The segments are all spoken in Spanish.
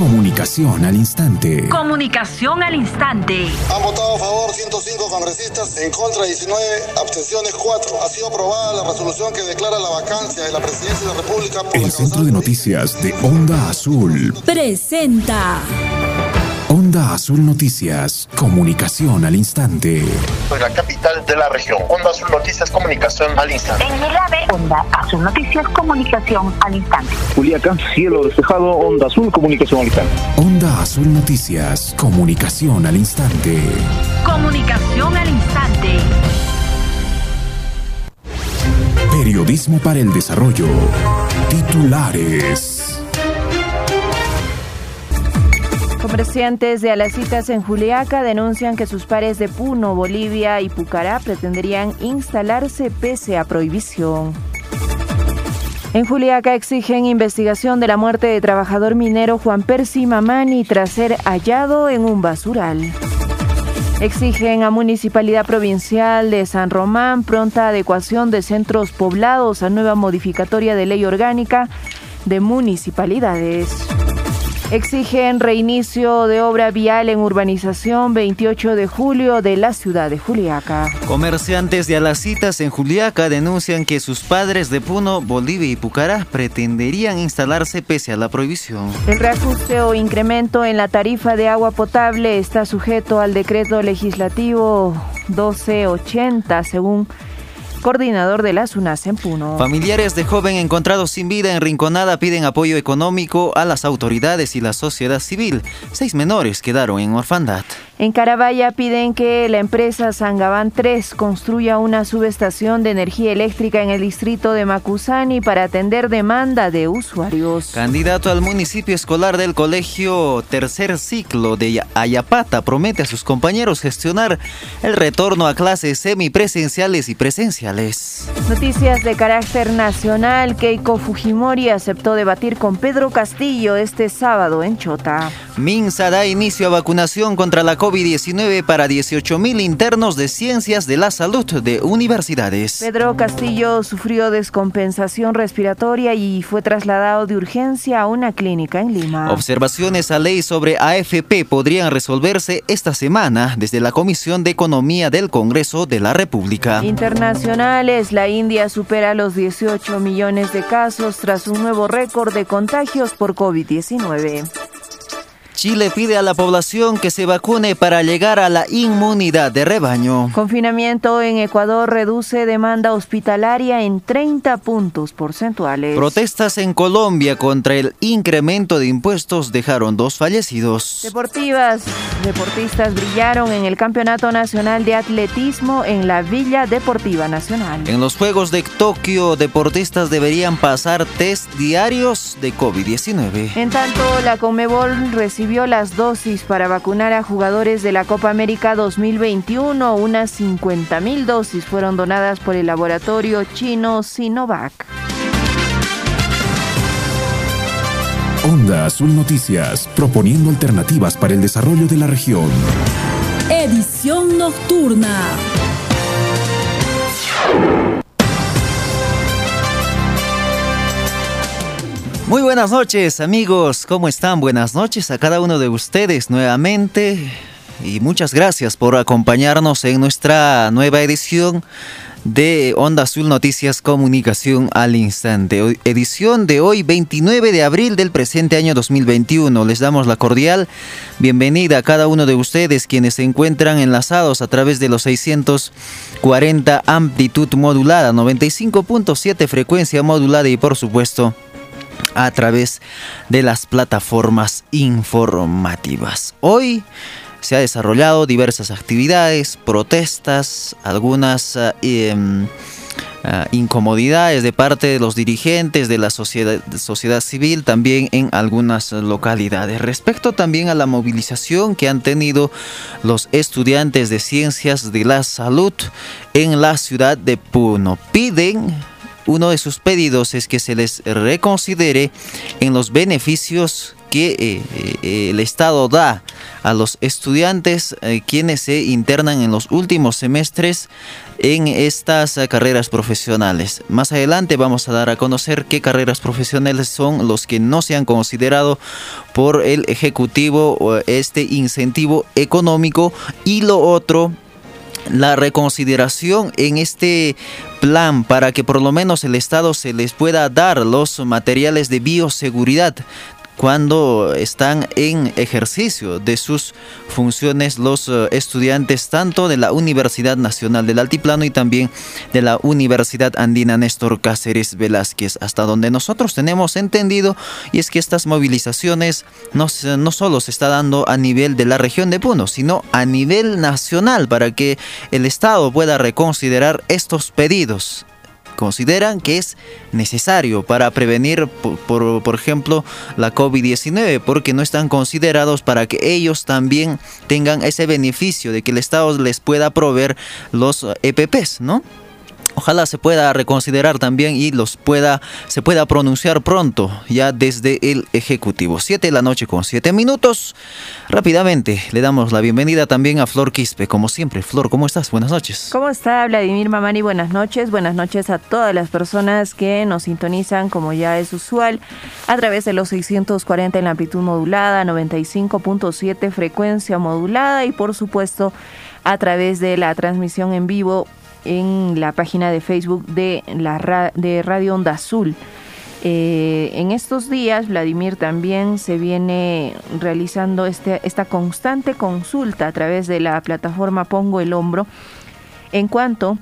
Comunicación al instante. Comunicación al instante. Han votado a favor 105 congresistas, en contra 19, abstenciones 4. Ha sido aprobada la resolución que declara la vacancia de la presidencia de la República. Por El Centro de Noticias de Onda Azul. Presenta. Onda Azul Noticias. Comunicación al instante. Soy la capital de la región. Onda Azul Noticias, comunicación al instante. En Milave, Onda Azul Noticias, comunicación al instante. Juliaca, cielo despejado, onda azul, comunicación al instante. Onda Azul Noticias. Comunicación al instante. Comunicación al instante. Periodismo para el desarrollo. Titulares. Comerciantes de Alacitas en Juliaca denuncian que sus pares de Puno, Bolivia y Pucará pretenderían instalarse pese a prohibición. En Juliaca exigen investigación de la muerte de trabajador minero Juan Percy Mamani tras ser hallado en un basural. Exigen a Municipalidad Provincial de San Román pronta adecuación de centros poblados a nueva modificatoria de ley orgánica de municipalidades. Exigen reinicio de obra vial en urbanización 28 de julio de la ciudad de Juliaca. Comerciantes de Alacitas en Juliaca denuncian que sus padres de Puno, Bolivia y Pucará pretenderían instalarse pese a la prohibición. El reajuste o incremento en la tarifa de agua potable está sujeto al decreto legislativo 1280 según coordinador de la SUNAS en Puno. Familiares de joven encontrados sin vida en Rinconada piden apoyo económico a las autoridades y la sociedad civil. Seis menores quedaron en orfandad. En Carabaya piden que la empresa Sangabán 3 construya una subestación de energía eléctrica en el distrito de Macusani para atender demanda de usuarios. Candidato al municipio escolar del colegio tercer ciclo de Ayapata promete a sus compañeros gestionar el retorno a clases semipresenciales y Noticias de carácter nacional. Keiko Fujimori aceptó debatir con Pedro Castillo este sábado en Chota. Minsa da inicio a vacunación contra la COVID-19 para 18.000 internos de ciencias de la salud de universidades. Pedro Castillo sufrió descompensación respiratoria y fue trasladado de urgencia a una clínica en Lima. Observaciones a ley sobre AFP podrían resolverse esta semana desde la Comisión de Economía del Congreso de la República. Internacionales, la India supera los 18 millones de casos tras un nuevo récord de contagios por COVID-19. Chile pide a la población que se vacune para llegar a la inmunidad de rebaño. Confinamiento en Ecuador reduce demanda hospitalaria en 30 puntos porcentuales. Protestas en Colombia contra el incremento de impuestos dejaron dos fallecidos. Deportivas, deportistas brillaron en el Campeonato Nacional de Atletismo en la Villa Deportiva Nacional. En los Juegos de Tokio, deportistas deberían pasar test diarios de COVID-19. En tanto, la Comebol recibió las dosis para vacunar a jugadores de la Copa América 2021. Unas 50 mil dosis fueron donadas por el laboratorio chino Sinovac. Onda Azul Noticias, proponiendo alternativas para el desarrollo de la región. Edición nocturna. Muy buenas noches amigos, ¿cómo están? Buenas noches a cada uno de ustedes nuevamente y muchas gracias por acompañarnos en nuestra nueva edición de Onda Azul Noticias Comunicación al Instante. Edición de hoy 29 de abril del presente año 2021. Les damos la cordial bienvenida a cada uno de ustedes quienes se encuentran enlazados a través de los 640 amplitud modulada, 95.7 frecuencia modulada y por supuesto a través de las plataformas informativas. Hoy se ha desarrollado diversas actividades, protestas, algunas uh, um, uh, incomodidades de parte de los dirigentes de la sociedad civil también en algunas localidades. Respecto también a la movilización que han tenido los estudiantes de ciencias de la salud en la ciudad de Puno, piden uno de sus pedidos es que se les reconsidere en los beneficios que eh, eh, el Estado da a los estudiantes eh, quienes se internan en los últimos semestres en estas carreras profesionales. Más adelante vamos a dar a conocer qué carreras profesionales son los que no se han considerado por el Ejecutivo este incentivo económico y lo otro la reconsideración en este plan para que por lo menos el Estado se les pueda dar los materiales de bioseguridad cuando están en ejercicio de sus funciones los eh, estudiantes tanto de la Universidad Nacional del Altiplano y también de la Universidad Andina Néstor Cáceres Velázquez, hasta donde nosotros tenemos entendido y es que estas movilizaciones no, no solo se está dando a nivel de la región de Puno, sino a nivel nacional para que el Estado pueda reconsiderar estos pedidos consideran que es necesario para prevenir, por, por, ejemplo, la COVID-19, porque no están considerados para que ellos también tengan ese beneficio de que el Estado les pueda proveer los EPPs, ¿no? Ojalá se pueda reconsiderar también y los pueda, se pueda pronunciar pronto ya desde el Ejecutivo. Siete de la noche con siete minutos. Rápidamente le damos la bienvenida también a Flor Quispe, como siempre. Flor, ¿cómo estás? Buenas noches. ¿Cómo está Vladimir Mamani? Buenas noches. Buenas noches a todas las personas que nos sintonizan, como ya es usual, a través de los 640 en la amplitud modulada, 95.7 frecuencia modulada y por supuesto a través de la transmisión en vivo en la página de Facebook de, la de Radio Onda Azul. Eh, en estos días, Vladimir también se viene realizando este, esta constante consulta a través de la plataforma Pongo el Hombro en cuanto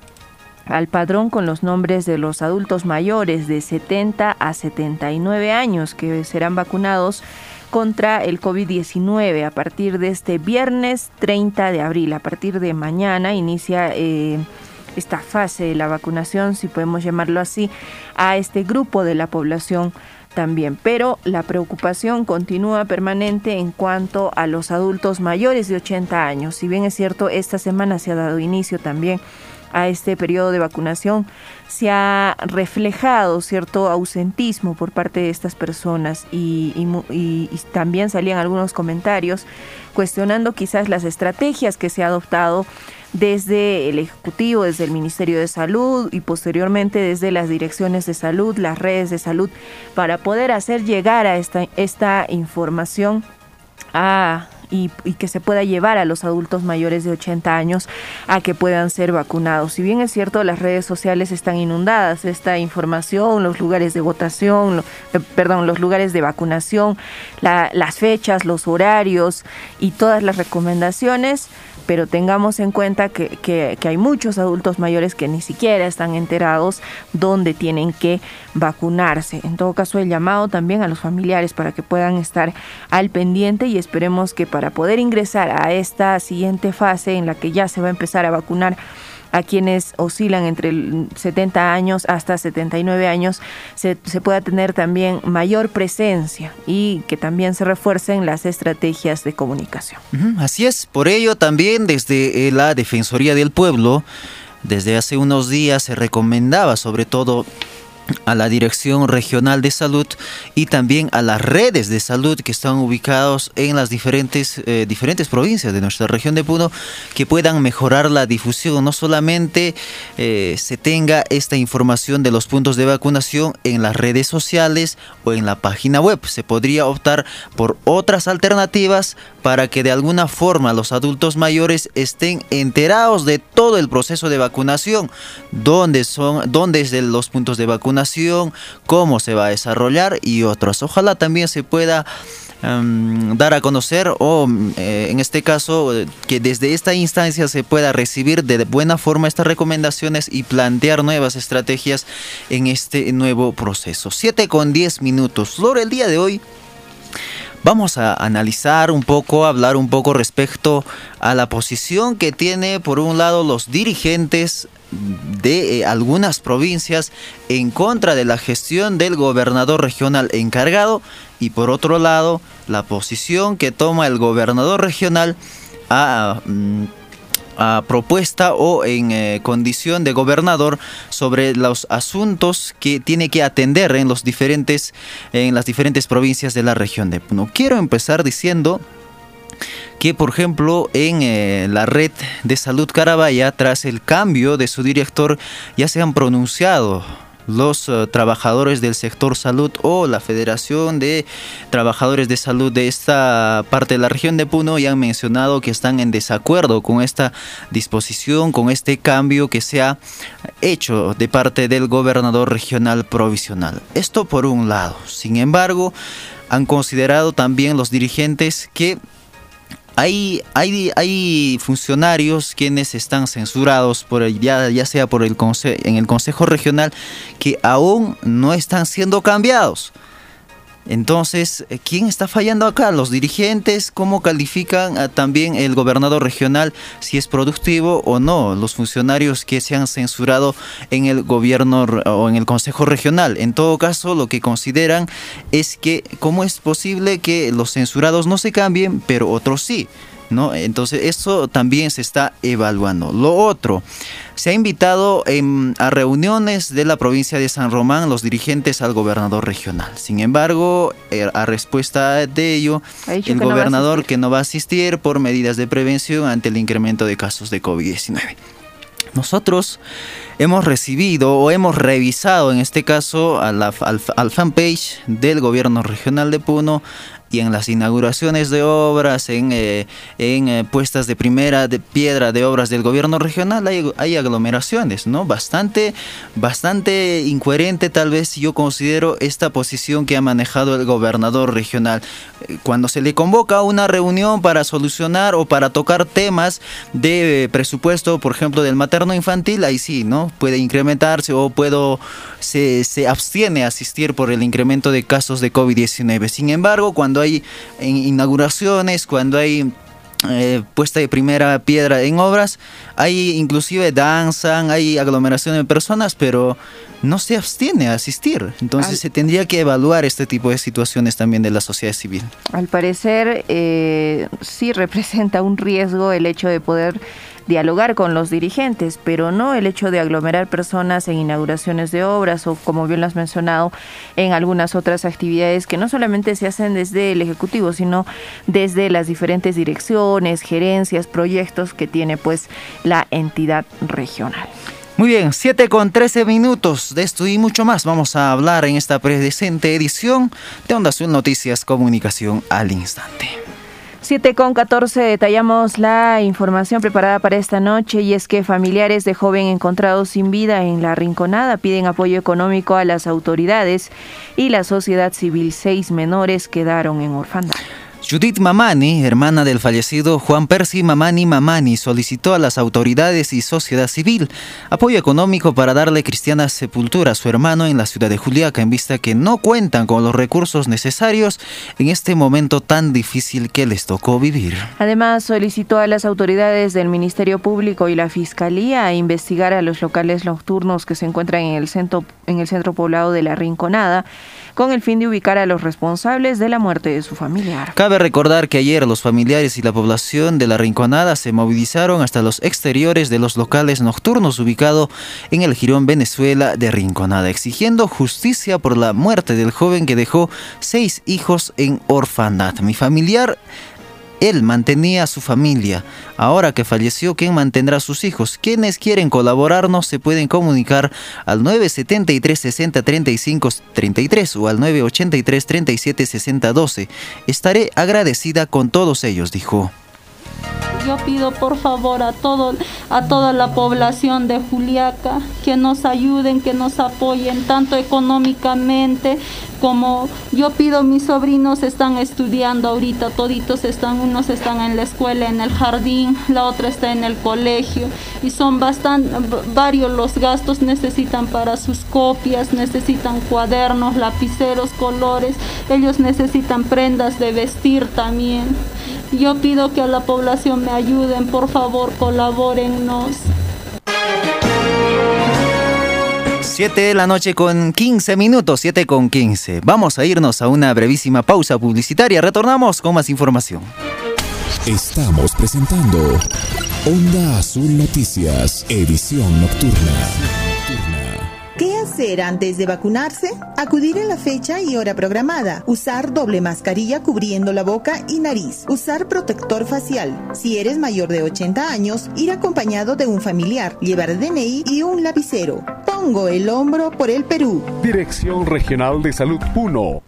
al padrón con los nombres de los adultos mayores de 70 a 79 años que serán vacunados contra el COVID-19 a partir de este viernes 30 de abril. A partir de mañana inicia... Eh, esta fase de la vacunación, si podemos llamarlo así, a este grupo de la población también. Pero la preocupación continúa permanente en cuanto a los adultos mayores de 80 años. Si bien es cierto, esta semana se ha dado inicio también a este periodo de vacunación, se ha reflejado cierto ausentismo por parte de estas personas y, también salían algunos comentarios cuestionando quizás las estrategias que se ha adoptado desde el Ejecutivo, desde el Ministerio de Salud y posteriormente desde las direcciones de salud, las redes de salud, para poder hacer llegar a esta, esta información a y, que se pueda llevar a los adultos mayores de 80 años a que puedan ser vacunados. Si bien es cierto, las redes sociales están inundadas, esta información, los lugares de votación, eh, perdón, los lugares de vacunación, las fechas, los horarios y todas las recomendaciones, pero tengamos en cuenta que, hay muchos adultos mayores que ni siquiera están enterados dónde tienen que vacunarse. En todo caso, el llamado también a los familiares para que puedan estar al pendiente y esperemos que para poder ingresar a esta siguiente fase en la que ya se va a empezar a vacunar a quienes oscilan entre 70 años hasta 79 años se, se, pueda tener también mayor presencia y que también se refuercen las estrategias de comunicación. Así es, por ello también desde la Defensoría del Pueblo, desde hace unos días se recomendaba sobre todo a la Dirección Regional de Salud y también a las redes de salud que están ubicados en las diferentes, eh, diferentes provincias de nuestra región de Puno que puedan mejorar la difusión. No solamente eh, se tenga esta información de los puntos de vacunación en las redes sociales o en la página web. Se podría optar por otras alternativas para que de alguna forma los adultos mayores estén enterados de todo el proceso de vacunación, dónde son, dónde es los puntos de vacunación cómo se va a desarrollar y otros. Ojalá también se pueda em, dar a conocer o eh, en este caso que desde esta instancia se pueda recibir de buena forma estas recomendaciones y plantear nuevas estrategias en este nuevo proceso. 7 con 10 minutos. Flor, el día de hoy Vamos a analizar un poco, hablar un poco respecto a la posición que tiene por un lado los dirigentes de eh, algunas provincias en contra de la gestión del gobernador regional encargado y por otro lado la posición que toma el gobernador regional a... Mm, propuesta o en eh, condición de gobernador sobre los asuntos que tiene que atender en los diferentes en las diferentes provincias de la región de Puno. Quiero empezar diciendo que por ejemplo en eh, la red de salud Carabaya, tras el cambio de su director, ya se han pronunciado los eh, trabajadores del sector salud o la Federación de Trabajadores de Salud de esta parte de la región de Puno ya han mencionado que están en desacuerdo con esta disposición, con este cambio que se ha hecho de parte del gobernador regional provisional. Esto por un lado. Sin embargo, han considerado también los dirigentes que hay, hay, hay funcionarios quienes están censurados por el, ya, sea por el en el Consejo Regional que aún no están siendo cambiados. Entonces, eh, ¿quién está fallando acá? ¿Los dirigentes? ¿Cómo califican también el gobernador regional si es productivo o no? Los funcionarios que se han censurado en el gobierno o en el consejo regional. En todo caso, lo que consideran es que cómo es posible que los censurados no se cambien, pero otros sí. ¿No? Entonces, eso también se está evaluando. Lo otro, se ha invitado a reuniones de la provincia de San Román los dirigentes al gobernador regional. Sin embargo, eh, a respuesta de ello, el gobernador que no va a asistir por medidas de prevención ante el incremento de casos de COVID-19. Nosotros hemos recibido o hemos revisado en este caso al, al fanpage del gobierno regional de Puno y en las inauguraciones de obras, en, eh, en eh, puestas de primera de piedra de obras del gobierno regional, hay, hay, aglomeraciones, ¿no? Bastante, bastante incoherente tal vez yo considero esta posición que ha manejado el gobernador regional. Eh, cuando se le convoca a una reunión para solucionar o para tocar temas de presupuesto, por ejemplo, del materno infantil, ahí sí, ¿no? Puede incrementarse o puedo, se, se abstiene a asistir por el incremento de casos de COVID-19. Sin embargo, cuando hay inauguraciones, cuando hay eh, puesta de primera piedra en obras, hay inclusive danzan, hay aglomeración de personas, pero no se abstiene a asistir. Entonces se tendría que evaluar este tipo de situaciones también de la sociedad civil. Al parecer eh, sí representa un riesgo el hecho de poder dialogar con los dirigentes, pero no el hecho de aglomerar personas en inauguraciones de obras o, como bien lo has mencionado, en algunas otras actividades que no solamente se hacen desde el Ejecutivo, sino desde las diferentes direcciones, gerencias, proyectos que tiene pues la entidad regional. Muy bien, 7 con 13 minutos de esto y mucho más vamos a hablar en esta presente edición de Onda Noticias Comunicación al Instante. 7 con 14 detallamos la información preparada para esta noche y es que familiares de joven encontrado sin vida en la Rinconada piden apoyo económico a las autoridades y la sociedad civil. Seis menores quedaron en orfandad. Judith Mamani, hermana del fallecido Juan Percy Mamani Mamani, solicitó a las autoridades y sociedad civil apoyo económico para darle cristiana sepultura a su hermano en la ciudad de Juliaca, en vista que no cuentan con los recursos necesarios en este momento tan difícil que les tocó vivir. Además, solicitó a las autoridades del Ministerio Público y la Fiscalía a investigar a los locales nocturnos que se encuentran en el centro, en el centro poblado de La Rinconada con el fin de ubicar a los responsables de la muerte de su familiar. Cabe recordar que ayer los familiares y la población de la Rinconada se movilizaron hasta los exteriores de los locales nocturnos ubicados en el Girón Venezuela de Rinconada, exigiendo justicia por la muerte del joven que dejó seis hijos en orfandad. Mi familiar él mantenía a su familia. Ahora que falleció, ¿quién mantendrá a sus hijos? Quienes quieren colaborarnos se pueden comunicar al 973 60 35 33 o al 983 37 60 12. Estaré agradecida con todos ellos, dijo. Yo pido por favor a todo, a toda la población de Juliaca que nos ayuden, que nos apoyen tanto económicamente como yo pido mis sobrinos están estudiando ahorita, toditos están, unos están en la escuela, en el jardín, la otra está en el colegio y son bastante varios los gastos necesitan para sus copias, necesitan cuadernos, lapiceros, colores, ellos necesitan prendas de vestir también. Yo pido que a la población me ayuden, por favor, colabórennos. 7 de la noche con 15 minutos, 7 con 15. Vamos a irnos a una brevísima pausa publicitaria. Retornamos con más información. Estamos presentando Onda Azul Noticias, edición nocturna. ¿Qué hacer antes de vacunarse? Acudir en la fecha y hora programada. Usar doble mascarilla cubriendo la boca y nariz. Usar protector facial. Si eres mayor de 80 años, ir acompañado de un familiar. Llevar DNI y un lapicero. Pongo el hombro por el Perú. Dirección Regional de Salud Puno.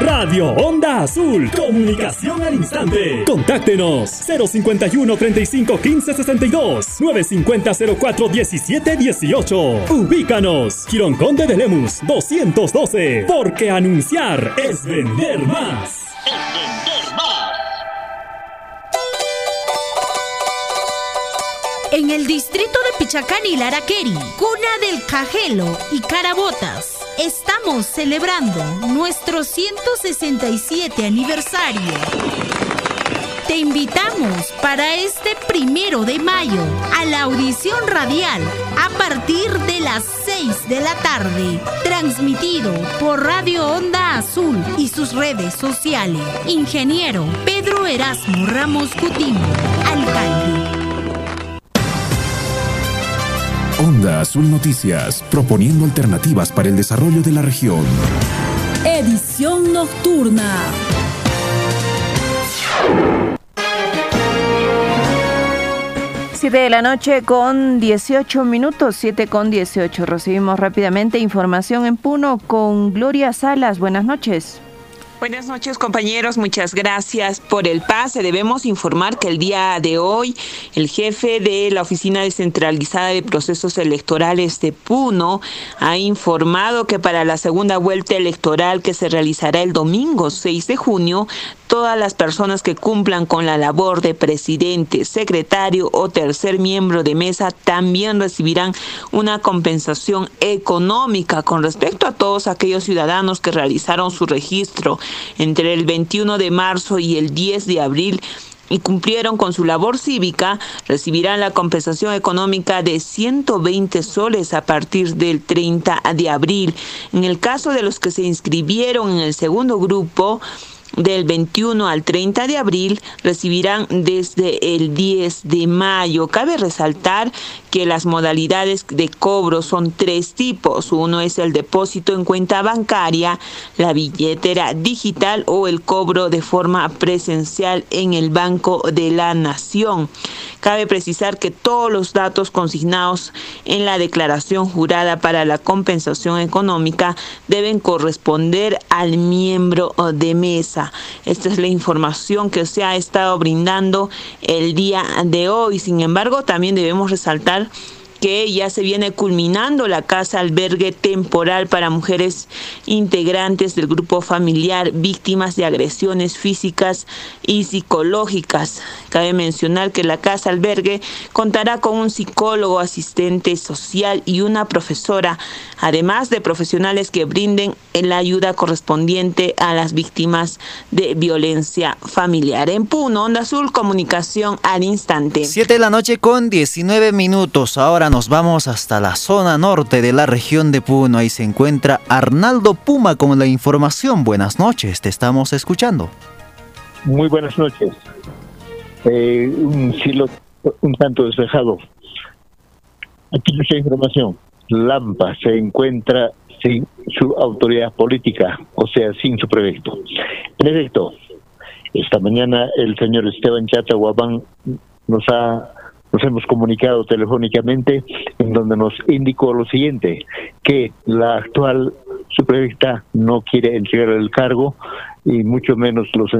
Radio Onda Azul. Comunicación al instante. Contáctenos 051 35 15 62 950 04 17 18. Ubícanos. Quirón Conde de Lemus 212. Porque anunciar es vender más. Es vender más. En el distrito de Pichacán y Laraqueri, cuna del Cajelo y Carabotas estamos celebrando nuestro 167 aniversario. Te invitamos para este primero de mayo a la audición radial a partir de las 6 de la tarde, transmitido por Radio Onda Azul y sus redes sociales. Ingeniero Pedro Erasmo Ramos Coutinho, alcalde. Onda Azul Noticias, proponiendo alternativas para el desarrollo de la región. Edición nocturna. Siete de la noche con 18 minutos, 7 con 18. Recibimos rápidamente información en Puno con Gloria Salas. Buenas noches. Buenas noches compañeros, muchas gracias por el pase. Debemos informar que el día de hoy el jefe de la Oficina Descentralizada de Procesos Electorales de Puno ha informado que para la segunda vuelta electoral que se realizará el domingo 6 de junio, todas las personas que cumplan con la labor de presidente, secretario o tercer miembro de mesa también recibirán una compensación económica con respecto a todos aquellos ciudadanos que realizaron su registro entre el 21 de marzo y el 10 de abril y cumplieron con su labor cívica, recibirán la compensación económica de 120 soles a partir del 30 de abril. En el caso de los que se inscribieron en el segundo grupo, del 21 al 30 de abril recibirán desde el 10 de mayo. Cabe resaltar que las modalidades de cobro son tres tipos. Uno es el depósito en cuenta bancaria, la billetera digital o el cobro de forma presencial en el Banco de la Nación. Cabe precisar que todos los datos consignados en la declaración jurada para la compensación económica deben corresponder al miembro de mesa. Esta es la información que se ha estado brindando el día de hoy. Sin embargo, también debemos resaltar que ya se viene culminando la casa albergue temporal para mujeres integrantes del grupo familiar víctimas de agresiones físicas y psicológicas. Cabe mencionar que la casa albergue contará con un psicólogo, asistente social y una profesora, además de profesionales que brinden la ayuda correspondiente a las víctimas de violencia familiar. En Puno, Onda Azul, comunicación al instante. Siete de la noche con 19 minutos. Ahora nos vamos hasta la zona norte de la región de Puno. Ahí se encuentra Arnaldo Puma con la información. Buenas noches, te estamos escuchando. Muy buenas noches. Eh, un cielo un tanto despejado. Aquí mucha información. Lampa se encuentra sin su autoridad política, o sea, sin su proyecto. Prefecto, esta mañana el señor Esteban Chata Guabán nos ha nos hemos comunicado telefónicamente en donde nos indicó lo siguiente, que la actual supervista no quiere entregar el cargo y mucho menos los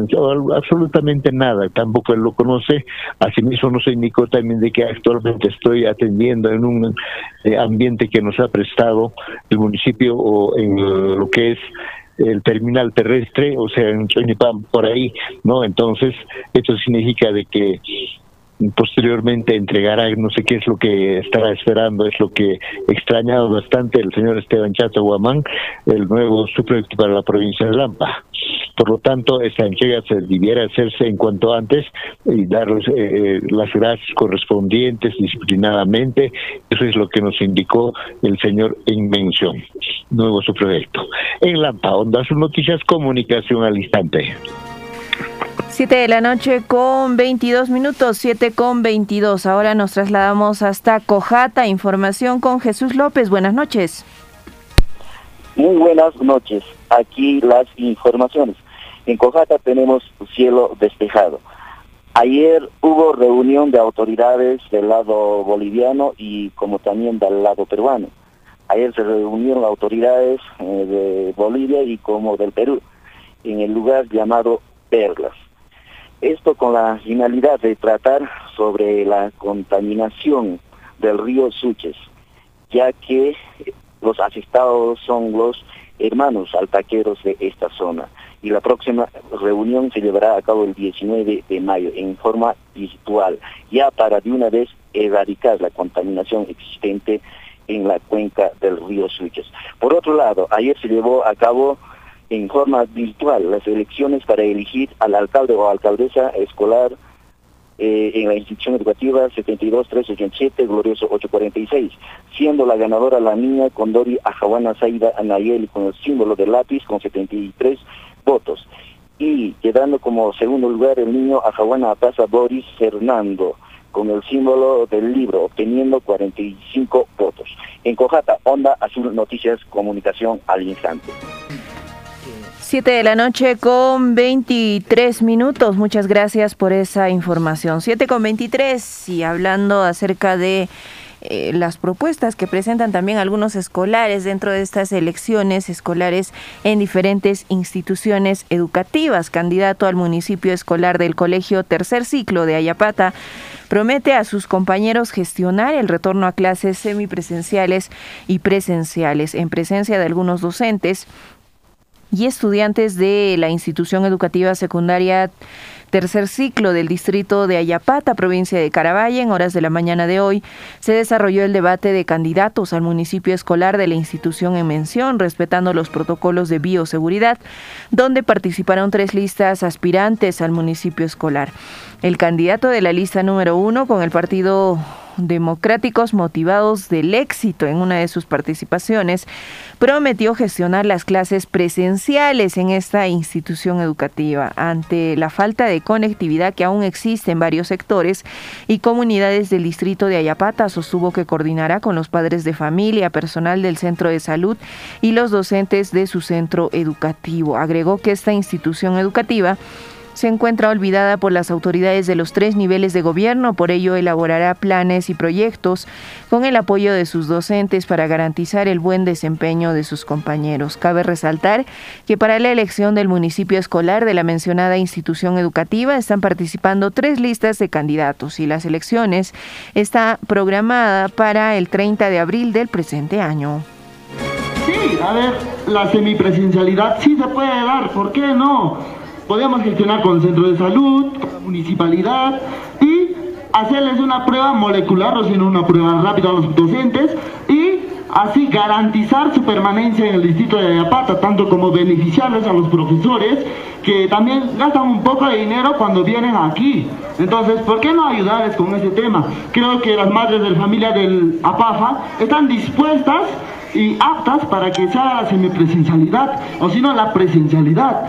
absolutamente nada, tampoco él lo conoce, asimismo nos indicó también de que actualmente estoy atendiendo en un eh, ambiente que nos ha prestado el municipio o en lo que es el terminal terrestre, o sea, en Chonipam, por ahí, ¿no? Entonces, esto significa de que posteriormente entregará, no sé qué es lo que estará esperando, es lo que extrañado bastante el señor Esteban Chato Guamán, el nuevo subproyecto para la provincia de Lampa. Por lo tanto, esa entrega se debiera hacerse en cuanto antes y darles eh, eh, las gracias correspondientes disciplinadamente. Eso es lo que nos indicó el señor en mención. Nuevo su proyecto. En Lampa, Onda, sus noticias, comunicación al instante. 7 de la noche con 22 minutos, 7 con 22. Ahora nos trasladamos hasta Cojata. Información con Jesús López. Buenas noches. Muy buenas noches. Aquí las informaciones. En Cojata tenemos cielo despejado. Ayer hubo reunión de autoridades del lado boliviano y como también del lado peruano. Ayer se reunieron autoridades eh, de Bolivia y como del Perú en el lugar llamado Perlas. Esto con la finalidad de tratar sobre la contaminación del río Suches, ya que los afectados son los hermanos altaqueros de esta zona. Y la próxima reunión se llevará a cabo el 19 de mayo en forma virtual, ya para de una vez erradicar la contaminación existente en la cuenca del río Suches. Por otro lado, ayer se llevó a cabo en forma virtual las elecciones para elegir al alcalde o alcaldesa escolar eh, en la institución educativa 72387, Glorioso 846, siendo la ganadora la niña Condori Ajawana Saida Anayeli con el símbolo de lápiz con 73 votos. Y quedando como segundo lugar el niño Ajawana Apasa Boris Fernando con el símbolo del libro, obteniendo 45 votos. En Cojata, Onda Azul Noticias, Comunicación al Instante. 7 de la noche con 23 minutos. Muchas gracias por esa información. 7 con 23 y hablando acerca de eh, las propuestas que presentan también algunos escolares dentro de estas elecciones escolares en diferentes instituciones educativas. Candidato al municipio escolar del colegio tercer ciclo de Ayapata promete a sus compañeros gestionar el retorno a clases semipresenciales y presenciales en presencia de algunos docentes y estudiantes de la institución educativa secundaria tercer ciclo del distrito de Ayapata, provincia de Caravalle, en horas de la mañana de hoy, se desarrolló el debate de candidatos al municipio escolar de la institución en mención, respetando los protocolos de bioseguridad, donde participaron tres listas aspirantes al municipio escolar. El candidato de la lista número uno con el partido democráticos motivados del éxito en una de sus participaciones, prometió gestionar las clases presenciales en esta institución educativa ante la falta de conectividad que aún existe en varios sectores y comunidades del distrito de Ayapata sostuvo que coordinará con los padres de familia, personal del centro de salud y los docentes de su centro educativo. Agregó que esta institución educativa se encuentra olvidada por las autoridades de los tres niveles de gobierno, por ello elaborará planes y proyectos con el apoyo de sus docentes para garantizar el buen desempeño de sus compañeros. Cabe resaltar que para la elección del municipio escolar de la mencionada institución educativa están participando tres listas de candidatos y las elecciones está programada para el 30 de abril del presente año. Sí, a ver, la semipresencialidad sí se puede dar, ¿por qué no? Podemos gestionar con centro de salud, con la municipalidad y hacerles una prueba molecular o sino una prueba rápida a los docentes y así garantizar su permanencia en el distrito de Ayapata, tanto como beneficiarles a los profesores que también gastan un poco de dinero cuando vienen aquí. Entonces, ¿por qué no ayudarles con ese tema? Creo que las madres de familia del APAFA están dispuestas y aptas para que sea la semipresencialidad o si no la presencialidad.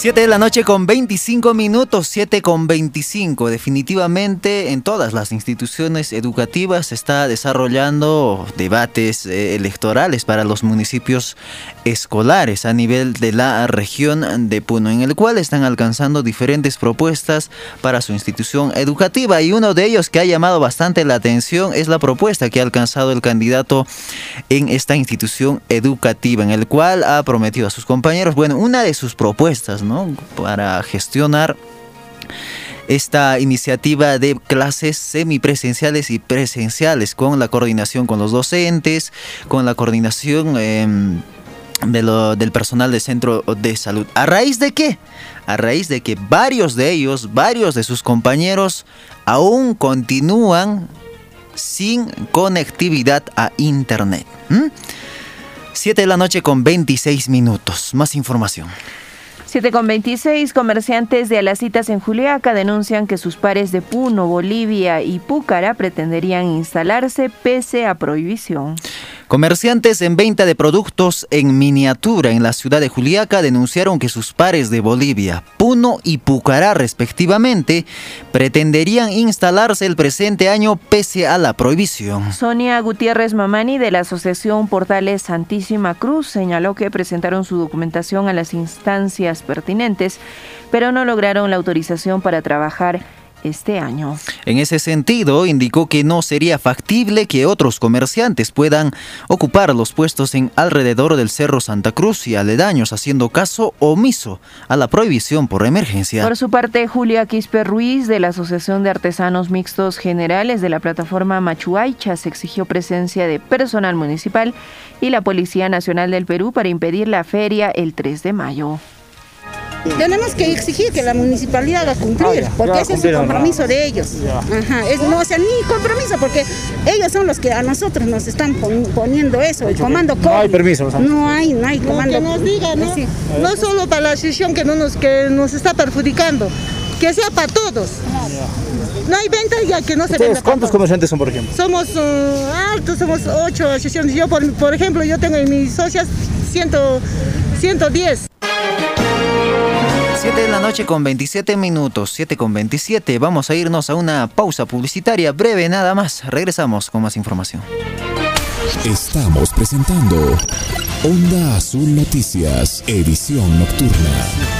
7 de la noche con 25 minutos, 7 con 25. Definitivamente en todas las instituciones educativas se está desarrollando debates eh, electorales para los municipios escolares a nivel de la región de Puno, en el cual están alcanzando diferentes propuestas para su institución educativa. Y uno de ellos que ha llamado bastante la atención es la propuesta que ha alcanzado el candidato en esta institución educativa, en el cual ha prometido a sus compañeros, bueno, una de sus propuestas, para gestionar esta iniciativa de clases semipresenciales y presenciales con la coordinación con los docentes, con la coordinación em, del personal del centro de salud. ¿A raíz de qué? A raíz de que varios de ellos, varios de sus compañeros aún continúan sin conectividad a Internet. 7 de la noche con 26 minutos. Más información. 7 con 26, comerciantes de Alacitas en Juliaca denuncian que sus pares de Puno, Bolivia y Púcara pretenderían instalarse pese a prohibición. Comerciantes en venta de productos en miniatura en la ciudad de Juliaca denunciaron que sus pares de Bolivia, Puno y Pucará respectivamente, pretenderían instalarse el presente año pese a la prohibición. Sonia Gutiérrez Mamani de la Asociación Portales Santísima Cruz señaló que presentaron su documentación a las instancias pertinentes, pero no lograron la autorización para trabajar este año. En ese sentido, indicó que no sería factible que otros comerciantes puedan ocupar los puestos en alrededor del Cerro Santa Cruz y aledaños, haciendo caso omiso a la prohibición por emergencia. Por su parte, Julia Quispe Ruiz, de la Asociación de Artesanos Mixtos Generales de la plataforma Machuaycha, se exigió presencia de personal municipal y la Policía Nacional del Perú para impedir la feria el 3 de mayo. Tenemos que exigir que la municipalidad haga cumplir, ah, porque ese es el compromiso de ellos. Ajá, es, no, o sea, ni compromiso, porque ellos son los que a nosotros nos están poniendo eso, el comando No hay permiso. No hay, no hay comando. que nos diga, ¿no? No solo para la asociación que, no nos, que nos está perjudicando, que sea para todos. No hay venta ya que no se venda. ¿Cuántos comerciantes son, por ejemplo? Somos uh, altos, somos ocho asociaciones. Yo, por, por ejemplo, yo tengo en mis socias 100, 110. 7 de la noche con 27 minutos, 7 con 27. Vamos a irnos a una pausa publicitaria breve nada más. Regresamos con más información. Estamos presentando Onda Azul Noticias, edición nocturna.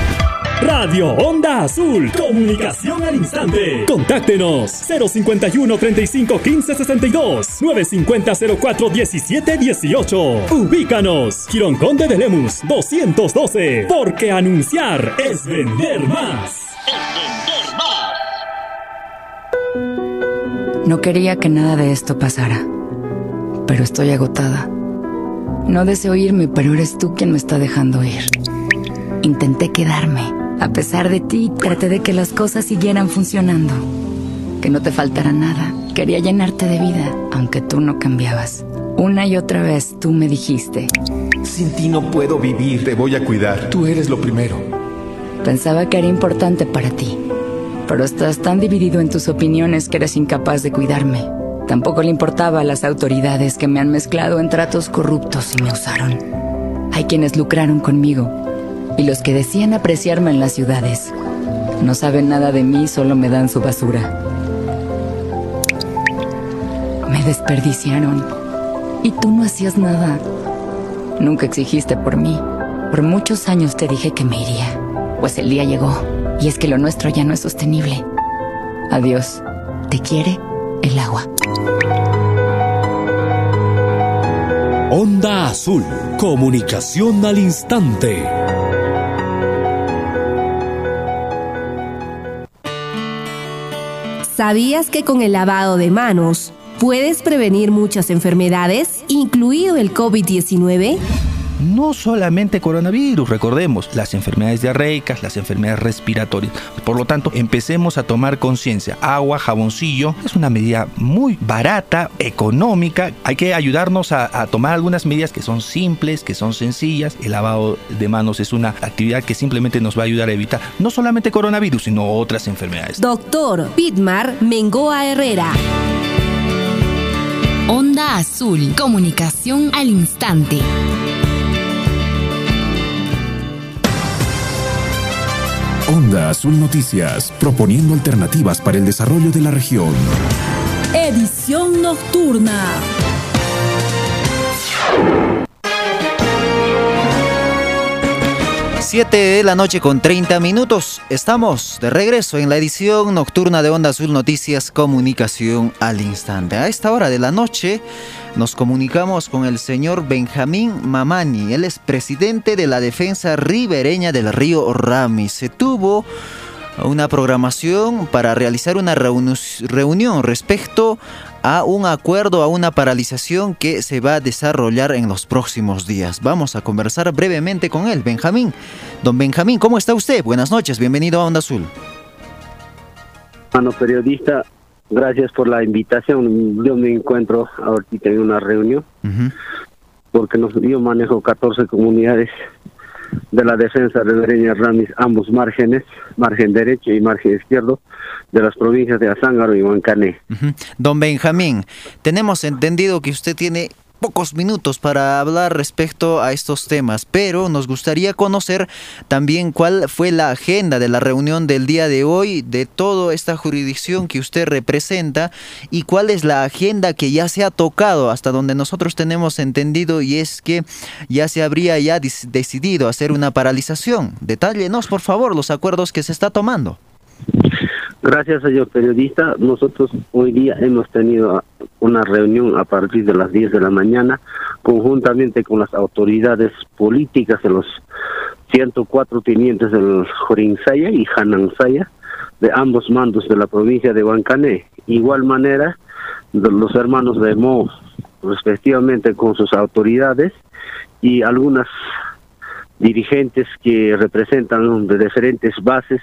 Radio Onda Azul. Comunicación al instante. Contáctenos 051 35 15 62 950 04 17 18. Ubícanos. Quirón Conde de Lemus 212. Porque anunciar es vender más. Es vender más. No quería que nada de esto pasara. Pero estoy agotada. No deseo irme, pero eres tú quien me está dejando ir. Intenté quedarme a pesar de ti, traté de que las cosas siguieran funcionando. Que no te faltara nada. Quería llenarte de vida, aunque tú no cambiabas. Una y otra vez tú me dijiste. Sin ti no puedo vivir. Te voy a cuidar. Tú eres lo primero. Pensaba que era importante para ti. Pero estás tan dividido en tus opiniones que eres incapaz de cuidarme. Tampoco le importaba a las autoridades que me han mezclado en tratos corruptos y me usaron. Hay quienes lucraron conmigo y los que decían apreciarme en las ciudades. No saben nada de mí, solo me dan su basura. Me desperdiciaron. Y tú no hacías nada. Nunca exigiste por mí. Por muchos años te dije que me iría. Pues el día llegó. Y es que lo nuestro ya no es sostenible. Adiós. Te quiere el agua. Onda Azul. Comunicación al instante. ¿Sabías que con el lavado de manos puedes prevenir muchas enfermedades, incluido el COVID-19? No solamente coronavirus, recordemos, las enfermedades diarreicas, las enfermedades respiratorias. Por lo tanto, empecemos a tomar conciencia. Agua, jaboncillo, es una medida muy barata, económica. Hay que ayudarnos a, tomar algunas medidas que son simples, que son sencillas. El lavado de manos es una actividad que simplemente nos va a ayudar a evitar no solamente coronavirus, sino otras enfermedades. Doctor Pitmar Mengoa Herrera. Onda Azul, comunicación al instante. Onda Azul Noticias, proponiendo alternativas para el desarrollo de la región. Edición nocturna. Siete de la noche con 30 minutos. Estamos de regreso en la edición nocturna de Onda Azul Noticias Comunicación al Instante. A esta hora de la noche nos comunicamos con el señor Benjamín Mamani. Él es presidente de la defensa ribereña del río Rami. Se tuvo una programación para realizar una reunión respecto a un acuerdo, a una paralización que se va a desarrollar en los próximos días. Vamos a conversar brevemente con él, Benjamín. Don Benjamín, ¿cómo está usted? Buenas noches, bienvenido a Onda Azul. Mano periodista, gracias por la invitación. Yo me encuentro ahorita en una reunión, porque yo manejo 14 comunidades de la defensa ribereña Ramis, ambos márgenes, margen derecho y margen izquierdo, de las provincias de Azángaro y Huancané. Don Benjamín, tenemos entendido que usted tiene pocos minutos para hablar respecto a estos temas, pero nos gustaría conocer también cuál fue la agenda de la reunión del día de hoy de toda esta jurisdicción que usted representa y cuál es la agenda que ya se ha tocado hasta donde nosotros tenemos entendido y es que ya se habría ya decidido hacer una paralización. Detállenos, por favor, los acuerdos que se está tomando. Gracias, señor periodista. Nosotros hoy día hemos tenido una reunión a partir de las 10 de la mañana, conjuntamente con las autoridades políticas de los 104 tenientes del Jorinsaya y Hanansaya, de ambos mandos de la provincia de Huancané. Igual manera, los hermanos de Mo, respectivamente con sus autoridades y algunas dirigentes que representan de diferentes bases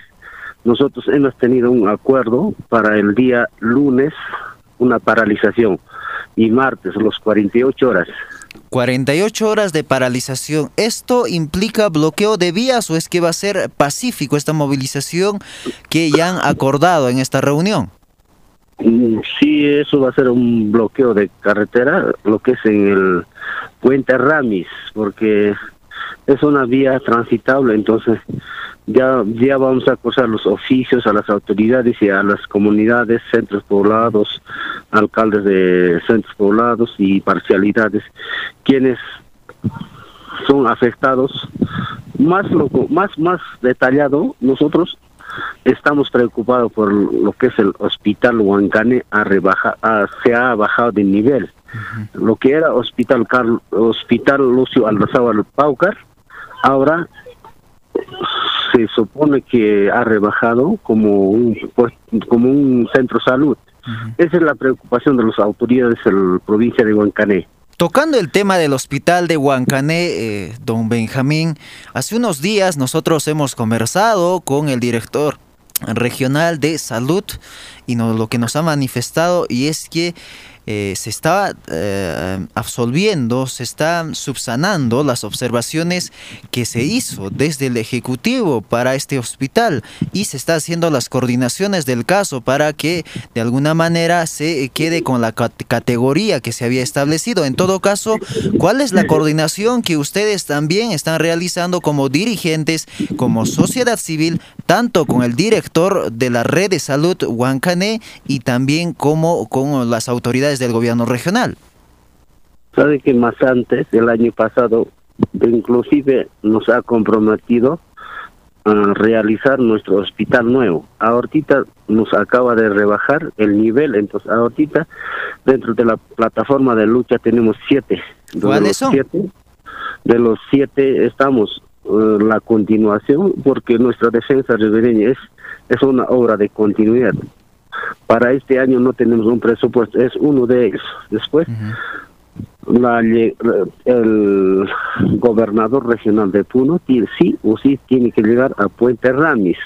nosotros hemos tenido un acuerdo para el día lunes, una paralización, y martes, los 48 horas. 48 horas de paralización. ¿Esto implica bloqueo de vías o es que va a ser pacífico esta movilización que ya han acordado en esta reunión? Mm, sí, eso va a ser un bloqueo de carretera, lo que es en el puente Ramis, porque es una vía transitable, entonces ya, ya vamos a acusar los oficios a las autoridades y a las comunidades, centros poblados, alcaldes de centros poblados y parcialidades, quienes son afectados. Más, lo, más, más detallado, nosotros estamos preocupados por lo que es el hospital Huancane, a rebaja, se ha bajado de nivel. Lo que era hospital hospital Lucio Aldazábal Paucar, ahora se supone que ha rebajado como un pues, como un centro salud. Esa es la preocupación de las autoridades de la provincia de Huancané. Tocando el tema del hospital de Huancané, eh, don Benjamín, hace unos días nosotros hemos conversado con el director regional de salud y lo que nos ha manifestado y es que eh, se está eh, absolviendo, se están subsanando las observaciones que se hizo desde el Ejecutivo para este hospital y se está haciendo las coordinaciones del caso para que de alguna manera se quede con la categoría que se había establecido. En todo caso, ¿cuál es la coordinación que ustedes también están realizando como dirigentes, como sociedad civil, tanto con el director de la red de salud Huancané y también como con las autoridades del gobierno regional. Sabe que más antes, el año pasado, inclusive nos ha comprometido a realizar nuestro hospital nuevo. Ahorita nos acaba de rebajar el nivel, entonces ahorita dentro de la plataforma de lucha tenemos siete. ¿Cuáles son? Siete, de los siete estamos uh, la continuación porque nuestra defensa ribereña es, es una obra de continuidad. Para este año no tenemos un presupuesto, es uno de ellos. Después, la, el gobernador regional de Puno sí o sí tiene que llegar a Puente Ramis.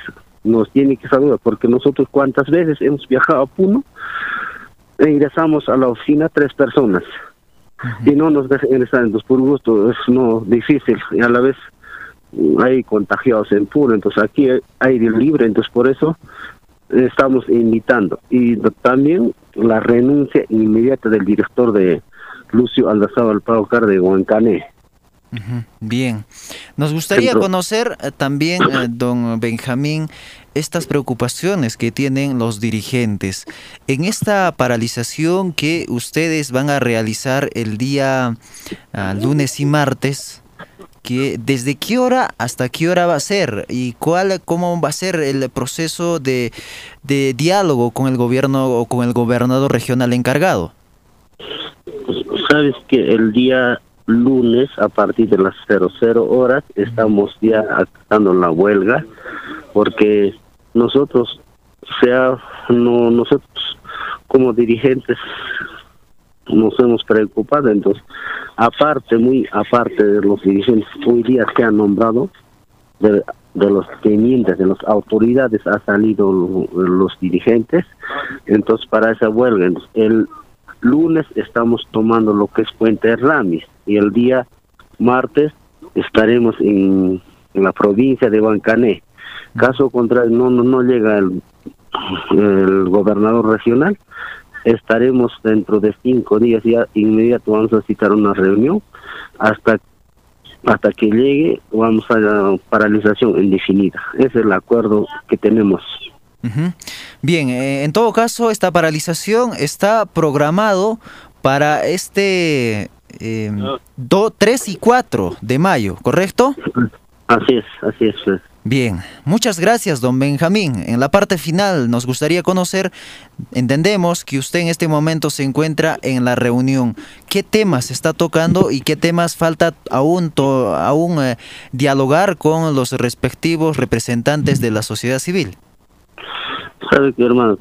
Nos tiene que saludar, porque nosotros cuántas veces hemos viajado a Puno, e ingresamos a la oficina tres personas. Y no nos dejan ingresar, entonces por gusto es no difícil y a la vez hay contagiados en Puno, entonces aquí hay aire libre, entonces por eso estamos invitando. Y también la renuncia inmediata del director de Lucio Aldazábal Paucar de Huancané. Bien, nos gustaría conocer eh, también, eh, don Benjamín, estas preocupaciones que tienen los dirigentes. En esta paralización que ustedes van a realizar el día ah, lunes y martes, que desde qué hora hasta qué hora va a ser y cuál cómo va a ser el proceso de, de diálogo con el gobierno o con el gobernador regional encargado. Sabes que el día lunes a partir de las 00 horas estamos ya actando la huelga porque nosotros, sea, no, nosotros como dirigentes nos hemos preocupado, entonces, aparte, muy aparte de los dirigentes, hoy día se han nombrado de, los tenientes, de las autoridades, ha salido los dirigentes, entonces para esa huelga, el lunes estamos tomando lo que es Puente Ramis y el día martes estaremos en, la provincia de Huancané. Caso contrario, no, no, no llega el, el gobernador regional, estaremos dentro de cinco días ya inmediato vamos a citar una reunión. Hasta hasta que llegue vamos a la paralización indefinida. Ese es el acuerdo que tenemos. Bien eh, en todo caso esta paralización está programado para este eh, 3 y 4 de mayo correcto así es así es. Bien, muchas gracias, don Benjamín. En la parte final nos gustaría conocer, entendemos que usted en este momento se encuentra en la reunión. ¿Qué temas está tocando y qué temas falta aún, aún eh, dialogar con los respectivos representantes de la sociedad civil? Sabe que, hermano,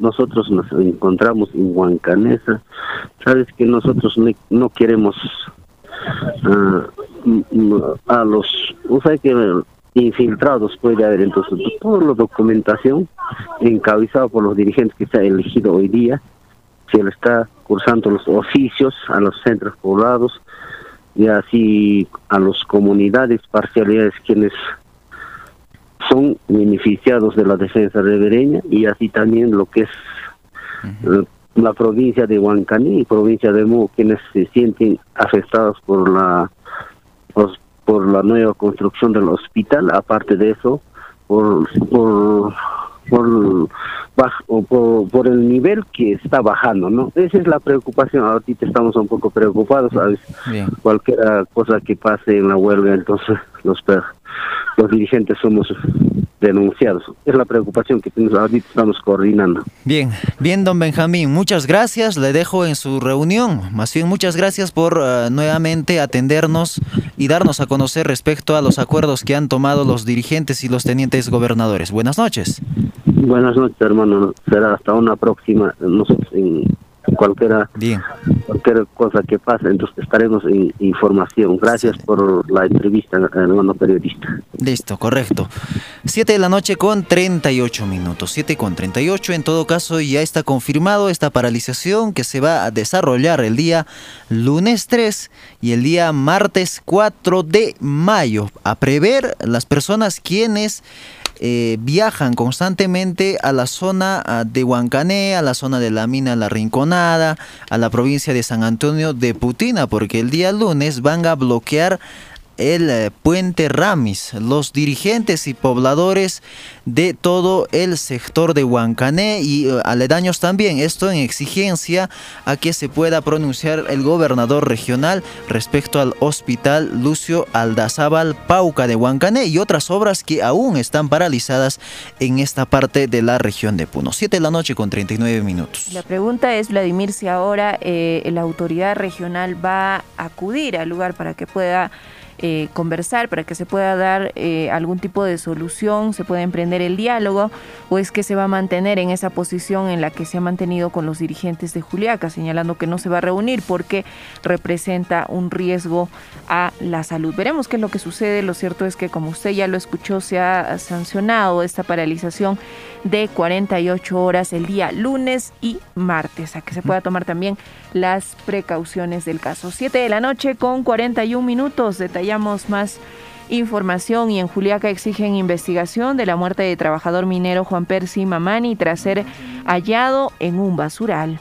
nosotros nos encontramos en Huancanesa. Sabes que nosotros no, queremos ah, a los, o sea que infiltrados puede haber. Entonces, toda la documentación encabezada por los dirigentes que se ha elegido hoy día, se le está cursando los oficios a los centros poblados y así a las comunidades, parcialidades quienes son beneficiados de la defensa ribereña y así también lo que es eh, la provincia de Huancaní y provincia de Mu, quienes se sienten afectados por la por la nueva construcción del hospital, aparte de eso, por, por, por, por, por el nivel que está bajando, ¿no? Esa es la preocupación, ahorita estamos un poco preocupados, ¿sabes? Cualquier cosa que pase en la huelga, entonces los, los dirigentes somos denunciados. Es la preocupación que tenemos, ahorita estamos coordinando. Bien, bien, don Benjamín, muchas gracias, le dejo en su reunión. Más bien, muchas gracias por eh, nuevamente atendernos y darnos a conocer respecto a los acuerdos que han tomado los dirigentes y los tenientes gobernadores. Buenas noches. Buenas noches, hermano. Será hasta una próxima. Nosotros en cualquiera, cualquier cosa que pase, entonces estaremos en información. Gracias por la entrevista, hermano periodista. Listo, correcto. Siete de la noche con 38 minutos. Siete con 38. En todo caso, ya está confirmado esta paralización que se va a desarrollar el día lunes 3 y el día martes 4 de mayo. A prever las personas quienes eh, viajan constantemente a la zona de Huancané, a la zona de la mina La Rinconada, a la provincia de San Antonio de Putina, porque el día lunes van a bloquear el eh, puente Ramis, los dirigentes y pobladores de todo el sector de Huancané y eh, aledaños también. Esto en exigencia a que se pueda pronunciar el gobernador regional respecto al hospital Lucio Aldazábal Pauca de Huancané y otras obras que aún están paralizadas en esta parte de la región de Puno. 7 de la noche con 39 minutos. La pregunta es, Vladimir, si ahora eh, la autoridad regional va a acudir al lugar para que pueda eh, conversar, para que se pueda dar eh, algún tipo de solución, se pueda emprender el diálogo, o es que se va a mantener en esa posición en la que se ha mantenido con los dirigentes de Juliaca, señalando que no se va a reunir porque representa un riesgo a la salud. Veremos qué es lo que sucede. Lo cierto es que, como usted ya lo escuchó, se ha sancionado esta paralización de 48 horas el día lunes y martes, a que se pueda tomar también las precauciones del caso. 7 de la noche con 41 minutos, detallamos más información y en Juliaca exigen investigación de la muerte de trabajador minero Juan Percy Mamani tras ser hallado en un basural.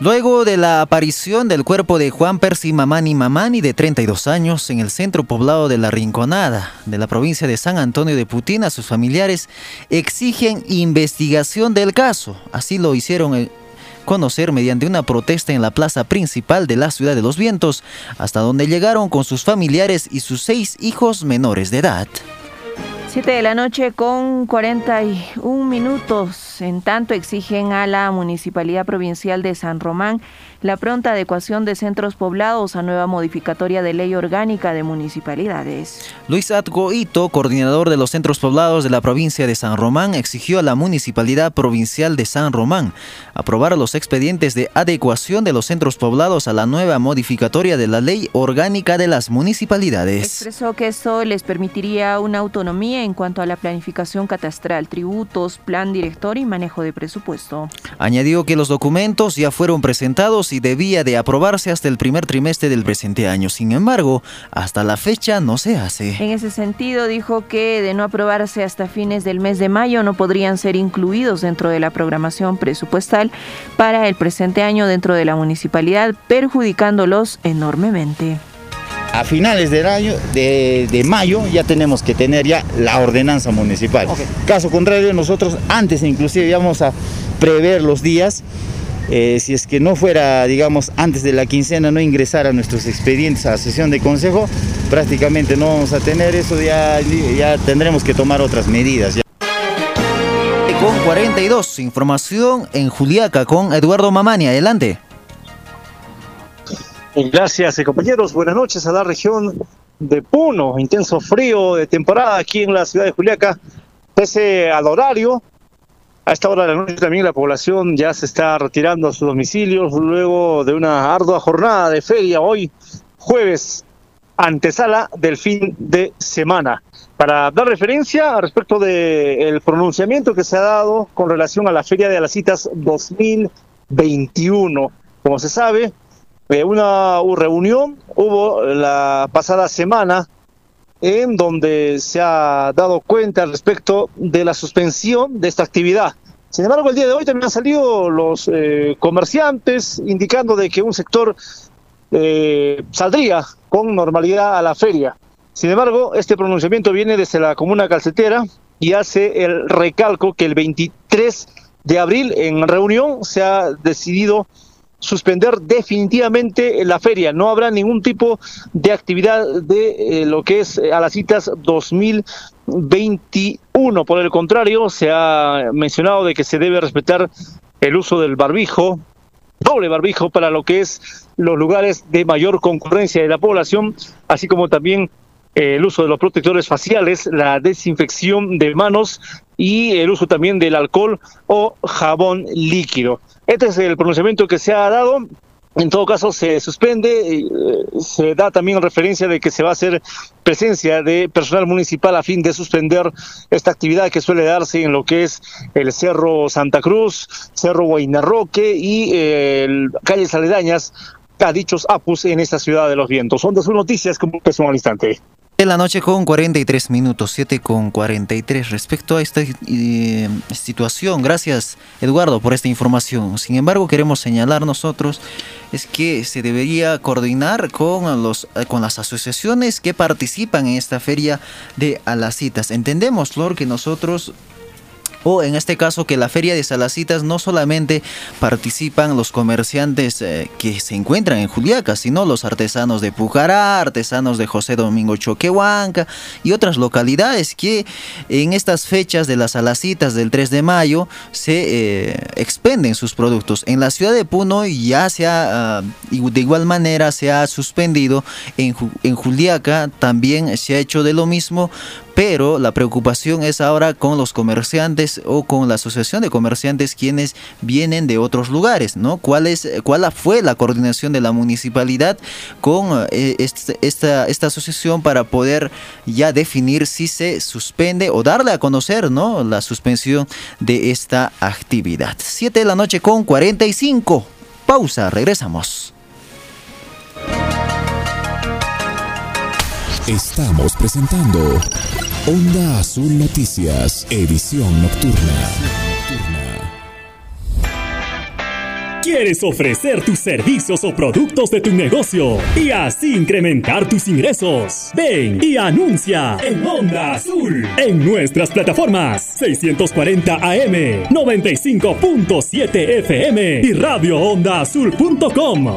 Luego de la aparición del cuerpo de Juan Percy Mamani Mamani, de 32 años, en el centro poblado de La Rinconada, de la provincia de San Antonio de Putina, sus familiares exigen investigación del caso. Así lo hicieron conocer mediante una protesta en la plaza principal de la ciudad de los vientos, hasta donde llegaron con sus familiares y sus seis hijos menores de edad. 7 de la noche con 41 minutos. En tanto, exigen a la Municipalidad Provincial de San Román la pronta adecuación de centros poblados a nueva modificatoria de ley orgánica de municipalidades. Luis Atgoito, coordinador de los centros poblados de la provincia de San Román, exigió a la Municipalidad Provincial de San Román aprobar los expedientes de adecuación de los centros poblados a la nueva modificatoria de la ley orgánica de las municipalidades. Expresó que esto les permitiría una autonomía en cuanto a la planificación catastral, tributos, plan director y manejo de presupuesto. Añadió que los documentos ya fueron presentados y debía de aprobarse hasta el primer trimestre del presente año. Sin embargo, hasta la fecha no se hace. En ese sentido, dijo que de no aprobarse hasta fines del mes de mayo no podrían ser incluidos dentro de la programación presupuestal para el presente año dentro de la municipalidad, perjudicándolos enormemente a finales del año de, mayo ya tenemos que tener ya la ordenanza municipal. Caso contrario, nosotros antes inclusive íbamos a prever los días eh, si es que no fuera, digamos, antes de la quincena no ingresar a nuestros expedientes a la sesión de consejo, prácticamente no vamos a tener eso, ya, ya tendremos que tomar otras medidas. Con 42, información en Juliaca con Eduardo Mamani, adelante. Gracias, eh, compañeros. Buenas noches a la región de Puno. Intenso frío de temporada aquí en la ciudad de Juliaca. Pese al horario, a esta hora de la noche también la población ya se está retirando a sus domicilios luego de una ardua jornada de feria hoy, jueves, antesala del fin de semana. Para dar referencia respecto del pronunciamiento que se ha dado con relación a la Feria de las Citas 2021. Como se sabe, una reunión hubo la pasada semana en donde se ha dado cuenta respecto de la suspensión de esta actividad. Sin embargo, el día de hoy también han salido los eh, comerciantes indicando de que un sector eh, saldría con normalidad a la feria. Sin embargo, este pronunciamiento viene desde la comuna calcetera y hace el recalco que el 23 de abril en reunión se ha decidido suspender definitivamente la feria. No habrá ningún tipo de actividad de eh, lo que es a las citas 2021. Por el contrario, se ha mencionado de que se debe respetar el uso del barbijo, doble barbijo para lo que es los lugares de mayor concurrencia de la población, así como también eh, el uso de los protectores faciales, la desinfección de manos y el uso también del alcohol o jabón líquido. Este es el pronunciamiento que se ha dado. En todo caso, se suspende, eh, se da también referencia de que se va a hacer presencia de personal municipal a fin de suspender esta actividad que suele darse en lo que es el Cerro Santa Cruz, Cerro Guainarroque y eh, calles aledañas a dichos APUS en esta ciudad de los vientos. Son sus noticias como un al instante. De la noche con 43 minutos, 7 con 43. Respecto a esta eh, situación, gracias Eduardo por esta información. Sin embargo, queremos señalar nosotros es que se debería coordinar con, los, eh, con las asociaciones que participan en esta feria de Alacitas. Entendemos, Flor, que nosotros o en este caso que la feria de Salacitas no solamente participan los comerciantes eh, que se encuentran en Juliaca, sino los artesanos de Pujará, artesanos de José Domingo Choquehuanca y otras localidades que en estas fechas de las Salacitas del 3 de mayo se eh, expenden sus productos. En la ciudad de Puno ya se ha, ah, de igual manera se ha suspendido, en, en Juliaca también se ha hecho de lo mismo, pero la preocupación es ahora con los comerciantes o con la asociación de comerciantes quienes vienen de otros lugares, ¿no? ¿Cuál, es, cuál fue la coordinación de la municipalidad con eh, esta, esta asociación para poder ya definir si se suspende o darle a conocer, ¿no? La suspensión de esta actividad. 7 de la noche con 45. Pausa, regresamos. Estamos presentando Onda Azul Noticias, edición nocturna. ¿Quieres ofrecer tus servicios o productos de tu negocio y así incrementar tus ingresos? Ven y anuncia en Onda Azul en nuestras plataformas 640 AM, 95.7 FM y radioondaazul.com.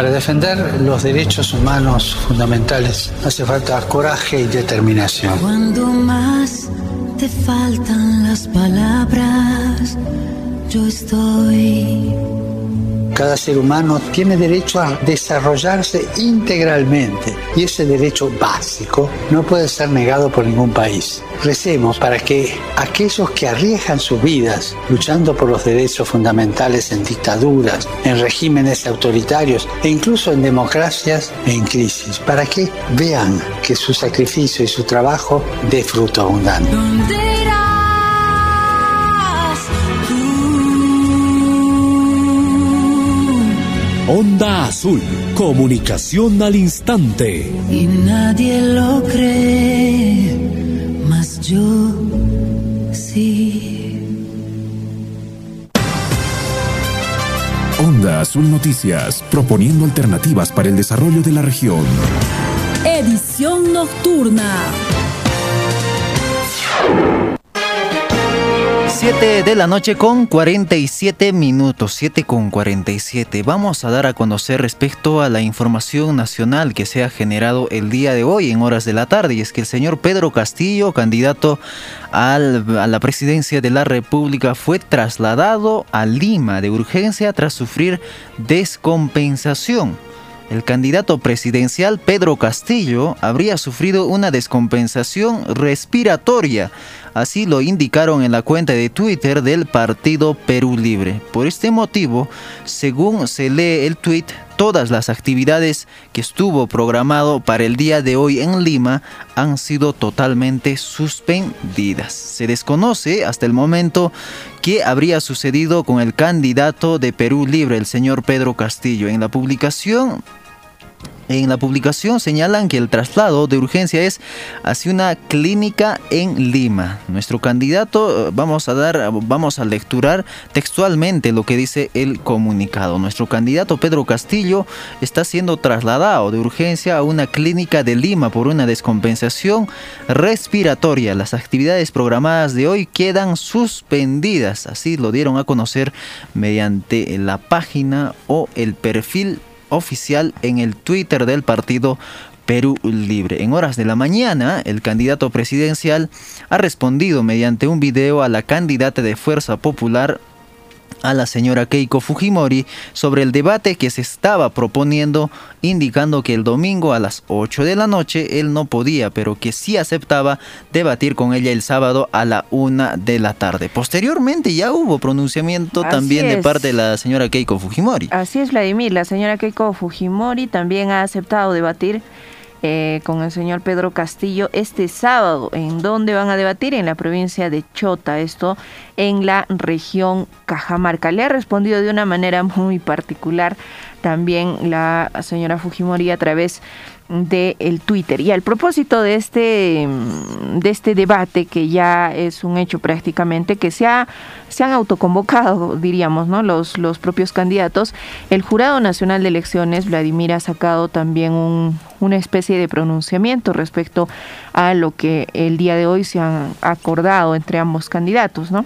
Para defender los derechos humanos fundamentales hace falta coraje y determinación. Cuando más te faltan las palabras, cada ser humano tiene derecho a desarrollarse integralmente y ese derecho básico no puede ser negado por ningún país. Recemos para que aquellos que arriesgan sus vidas luchando por los derechos fundamentales en dictaduras, en regímenes autoritarios e incluso en democracias en crisis, para que vean que su sacrificio y su trabajo dé fruto abundante. Onda Azul, comunicación al instante. Y nadie lo cree, mas yo sí. Onda Azul Noticias, proponiendo alternativas para el desarrollo de la región. Edición nocturna. 7 de la noche con 47 minutos, 7 con 47. Vamos a dar a conocer respecto a la información nacional que se ha generado el día de hoy en horas de la tarde. Y es que el señor Pedro Castillo, candidato al, a la presidencia de la República, fue trasladado a Lima de urgencia tras sufrir descompensación. El candidato presidencial Pedro Castillo habría sufrido una descompensación respiratoria Así lo indicaron en la cuenta de Twitter del partido Perú Libre. Por este motivo, según se lee el tweet, todas las actividades que estuvo programado para el día de hoy en Lima han sido totalmente suspendidas. Se desconoce hasta el momento qué habría sucedido con el candidato de Perú Libre, el señor Pedro Castillo. En la publicación en la publicación señalan que el traslado de urgencia es hacia una clínica en Lima. Nuestro candidato, eh, vamos a dar, vamos a lecturar textualmente lo que dice el comunicado. Nuestro candidato Pedro Castillo está siendo trasladado de urgencia a una clínica de Lima por una descompensación respiratoria. Las actividades programadas de hoy quedan suspendidas. Así lo dieron a conocer mediante la página o el perfil oficial en el Twitter del partido Perú Libre. En horas de la mañana, el candidato presidencial ha respondido mediante un video a la candidata de Fuerza Popular a la señora Keiko Fujimori sobre el debate que se estaba proponiendo, indicando que el domingo a las 8 de la noche él no podía, pero que sí aceptaba debatir con ella el sábado a la 1 de la tarde. Posteriormente ya hubo pronunciamiento también de parte de la señora Keiko Fujimori. Así es, Vladimir. La señora Keiko Fujimori también ha aceptado debatir eh, con el señor Pedro Castillo este sábado, en donde van a debatir en la provincia de Chota, esto en la región Cajamarca. Le ha respondido de una manera muy particular también la señora Fujimori a través de el Twitter. Y al propósito de este, de este debate, que ya es un hecho prácticamente, que se, ha, se han autoconvocado, diríamos, ¿no? los, los propios candidatos, el Jurado Nacional de Elecciones, Vladimir, ha sacado también un, una especie de pronunciamiento respecto a lo que el día de hoy se han acordado entre ambos candidatos, ¿no?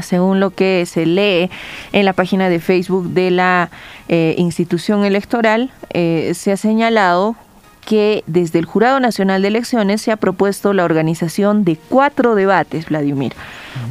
según lo que se lee en la página de Facebook de la eh, institución electoral, eh, se ha señalado que desde el Jurado Nacional de Elecciones se ha propuesto la organización de cuatro debates, Vladimir.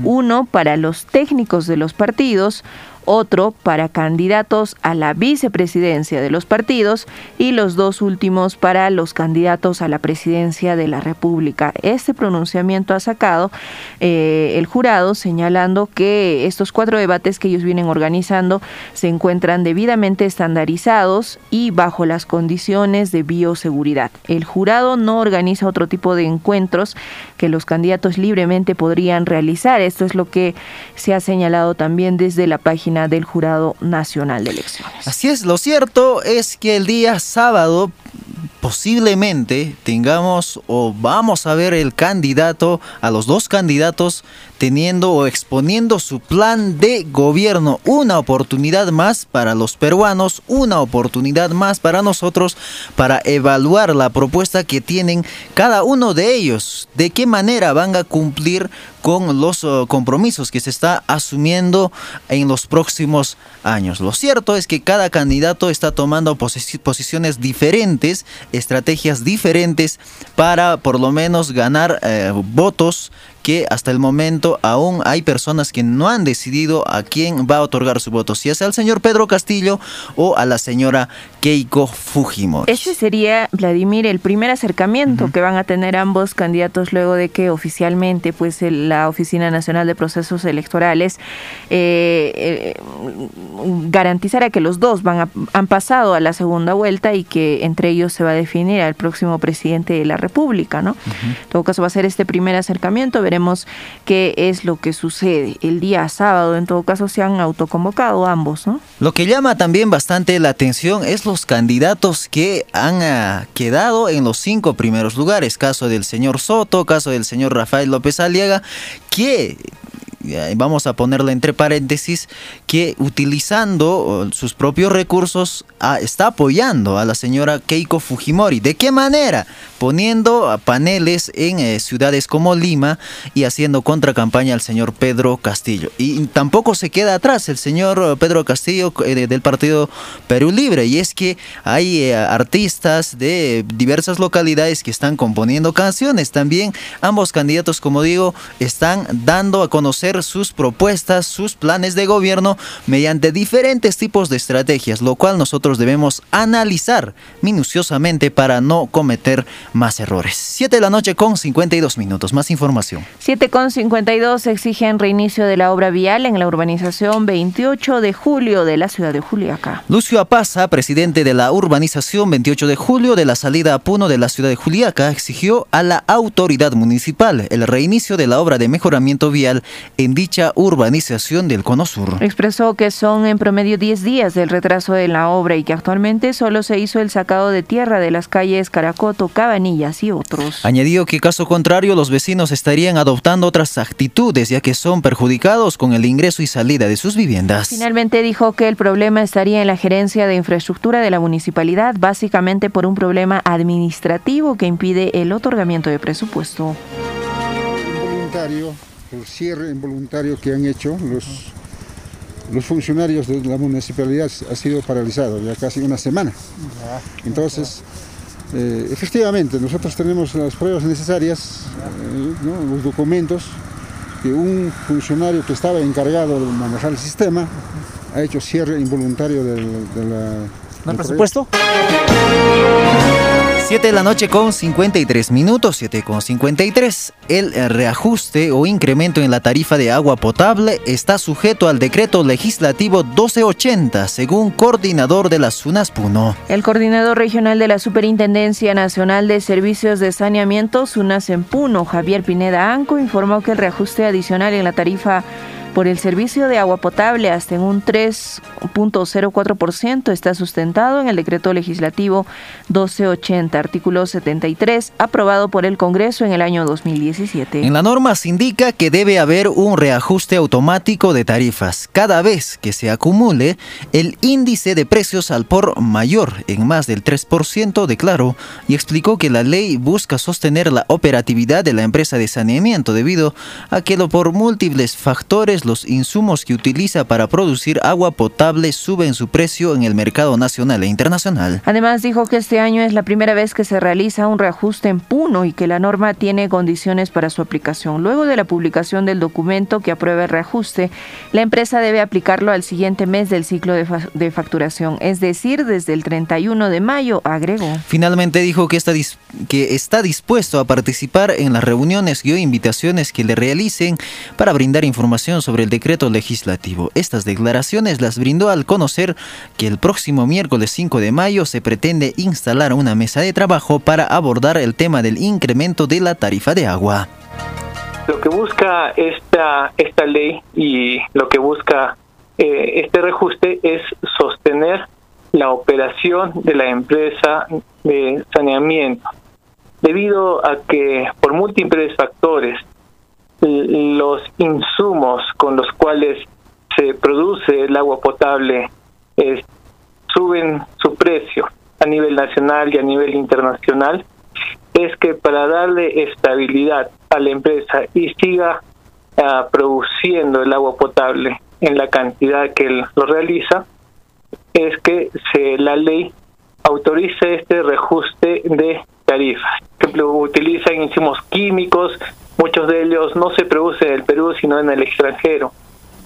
Uno para los técnicos de los partidos, otro para candidatos a la vicepresidencia de los partidos y los dos últimos para los candidatos a la presidencia de la República. Este pronunciamiento ha sacado eh, el jurado señalando que estos cuatro debates que ellos vienen organizando se encuentran debidamente estandarizados y bajo las condiciones de bioseguridad. El jurado no organiza otro tipo de encuentros que los candidatos libremente podrían realizar. Esto es lo que se ha señalado también desde la página del Jurado Nacional de Elecciones. Así es, lo cierto es que el día sábado posiblemente tengamos o vamos a ver el candidato, a los dos candidatos teniendo o exponiendo su plan de gobierno. Una oportunidad más para los peruanos, una oportunidad más para nosotros para evaluar la propuesta que tienen cada uno de ellos. De qué manera van a cumplir con los uh, compromisos que se está asumiendo en los próximos años. Lo cierto es que cada candidato está tomando posiciones diferentes, estrategias diferentes para por lo menos ganar eh, votos que hasta el momento aún hay personas que no han decidido a quién va a otorgar su voto, si es al señor Pedro Castillo o a la señora Keiko Fujimori. Ese sería, Vladimir, el primer acercamiento que van a tener ambos candidatos luego de que oficialmente pues la Oficina Nacional de Procesos Electorales eh, eh, garantizara que los dos van han pasado a la segunda vuelta y que entre ellos se va a definir al próximo presidente de la República, ¿no? En todo caso va a ser este primer acercamiento veremos qué es lo que sucede. El día sábado, en todo caso, se han autoconvocado ambos, ¿no? Lo que llama también bastante la atención es los candidatos que han ah, quedado en los cinco primeros lugares. Caso del señor Soto, caso del señor Rafael López Aliaga, que vamos a ponerle entre paréntesis, que utilizando sus propios recursos ah, está apoyando a la señora Keiko Fujimori. ¿De qué manera? Poniendo paneles en eh, ciudades como Lima y haciendo contracampaña al señor Pedro Castillo. Y tampoco se queda atrás el señor Pedro Castillo eh, del partido Perú Libre. Y es que hay eh, artistas de diversas localidades que están componiendo canciones. También ambos candidatos, como digo, están dando a conocer sus propuestas, sus planes de gobierno mediante diferentes tipos de estrategias, lo cual nosotros debemos analizar minuciosamente para no cometer más errores. 7 de la noche con 52 minutos, más información. 7 con 52 exigen reinicio de la obra vial en la urbanización 28 de julio de la ciudad de Juliaca. Lucio Apaza, presidente de la urbanización 28 de julio de la salida a Puno de la ciudad de Juliaca, exigió a la autoridad municipal el reinicio de la obra de mejoramiento vial en dicha urbanización del Cono Sur. Expresó que son en promedio 10 días del retraso de la obra y que actualmente solo se hizo el sacado de tierra de las calles Caracoto, Cabanillas y otros. Añadió que caso contrario los vecinos estarían adoptando otras actitudes ya que son perjudicados con el ingreso y salida de sus viviendas. Finalmente dijo que el problema estaría en la gerencia de infraestructura de la municipalidad, básicamente por un problema administrativo que impide el otorgamiento de presupuesto. Voluntario el cierre involuntario que han hecho los, los funcionarios de la municipalidad ha sido paralizado ya casi una semana. Entonces, eh, efectivamente, nosotros tenemos las pruebas necesarias, eh, los documentos, que un funcionario que estaba encargado de manejar el sistema ha hecho cierre involuntario del, de la... ¿No presupuesto? 7 de la noche con 53 minutos, 7 con 53. El reajuste o incremento en la tarifa de agua potable está sujeto al decreto legislativo 1280, según coordinador de la SUNAS Puno. El coordinador regional de la Superintendencia Nacional de Servicios de Saneamiento, SUNAS en Puno, Javier Pineda Anco, informó que el reajuste adicional en la tarifa por el servicio de agua potable hasta en un 3.04% está sustentado en el decreto legislativo 1280, artículo 73, aprobado por el Congreso en el año 2017. En la norma se indica que debe haber un reajuste automático de tarifas cada vez que se acumule el índice de precios al por mayor en más del 3%, declaró, y explicó que la ley busca sostener la operatividad de la empresa de saneamiento debido a que lo por múltiples factores los insumos que utiliza para producir agua potable suben su precio en el mercado nacional e internacional. Además dijo que este año es la primera vez que se realiza un reajuste en Puno y que la norma tiene condiciones para su aplicación. Luego de la publicación del documento que aprueba el reajuste, la empresa debe aplicarlo al siguiente mes del ciclo de, facturación, es decir, desde el 31 de mayo, agregó. Finalmente dijo que está, que está dispuesto a participar en las reuniones y invitaciones que le realicen para brindar información sobre sobre el decreto legislativo. Estas declaraciones las brindó al conocer que el próximo miércoles 5 de mayo se pretende instalar una mesa de trabajo para abordar el tema del incremento de la tarifa de agua. Lo que busca esta, esta ley y lo que busca eh, este reajuste es sostener la operación de la empresa de saneamiento, debido a que por múltiples factores los insumos con los cuales se produce el agua potable suben su precio a nivel nacional y a nivel internacional, es que para darle estabilidad a la empresa y siga ah, produciendo el agua potable en la cantidad que lo realiza, es que se, la ley autorice este reajuste de tarifas. Por ejemplo, utilizan insumos químicos, muchos de ellos no se producen en el Perú, sino en el extranjero.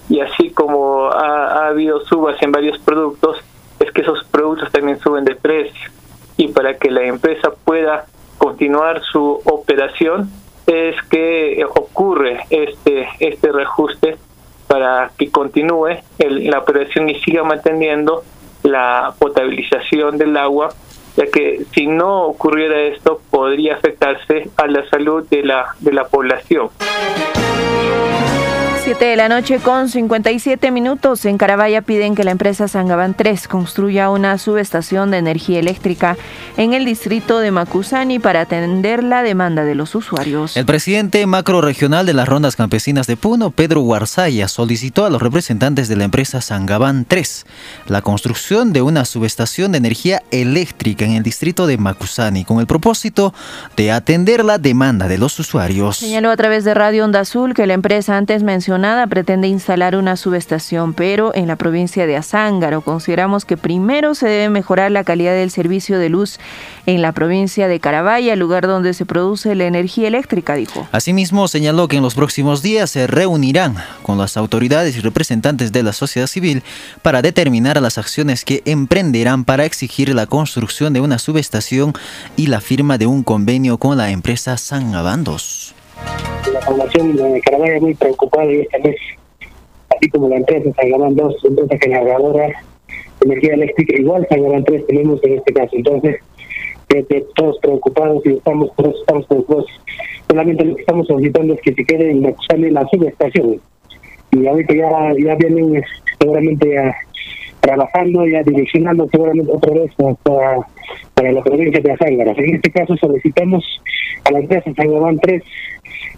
Y así como ha, habido subas en varios productos, es que esos productos también suben de precio. Y para que la empresa pueda continuar su operación, es que ocurre este, este reajuste para que continúe la operación y siga manteniendo la potabilización del agua, ya que si no ocurriera esto podría afectarse a la salud de la, de la población. 7 de la noche con 57 minutos. En Carabaya piden que la empresa Sangaban 3 construya una subestación de energía eléctrica en el distrito de Macusani para atender la demanda de los usuarios. El presidente macroregional de las rondas campesinas de Puno, Pedro Guarzaya, solicitó a los representantes de la empresa Sangaban 3 la construcción de una subestación de energía eléctrica en el distrito de Macusani con el propósito de atender la demanda de los usuarios. Señaló a través de Radio Onda Azul que la empresa antes mencionó nada pretende instalar una subestación, pero en la provincia de Azángaro consideramos que primero se debe mejorar la calidad del servicio de luz en la provincia de Carabaya, lugar donde se produce la energía eléctrica, dijo. Asimismo, señaló que en los próximos días se reunirán con las autoridades y representantes de la sociedad civil para determinar las acciones que emprenderán para exigir la construcción de una subestación y la firma de un convenio con la empresa San Abandos la población de Carabaya muy preocupada y esta vez, así como la empresa San dos empresas generadoras de energía eléctrica, igual San tres tenemos en este caso. Entonces, todos preocupados y estamos, todos estamos preocupados. Solamente lo que estamos solicitando es que se quede en la subestación. Y ahorita ya, ya vienen seguramente ya trabajando, ya direccionando seguramente otra vez para, para la provincia de Azángara. En este caso solicitamos a la empresa San 3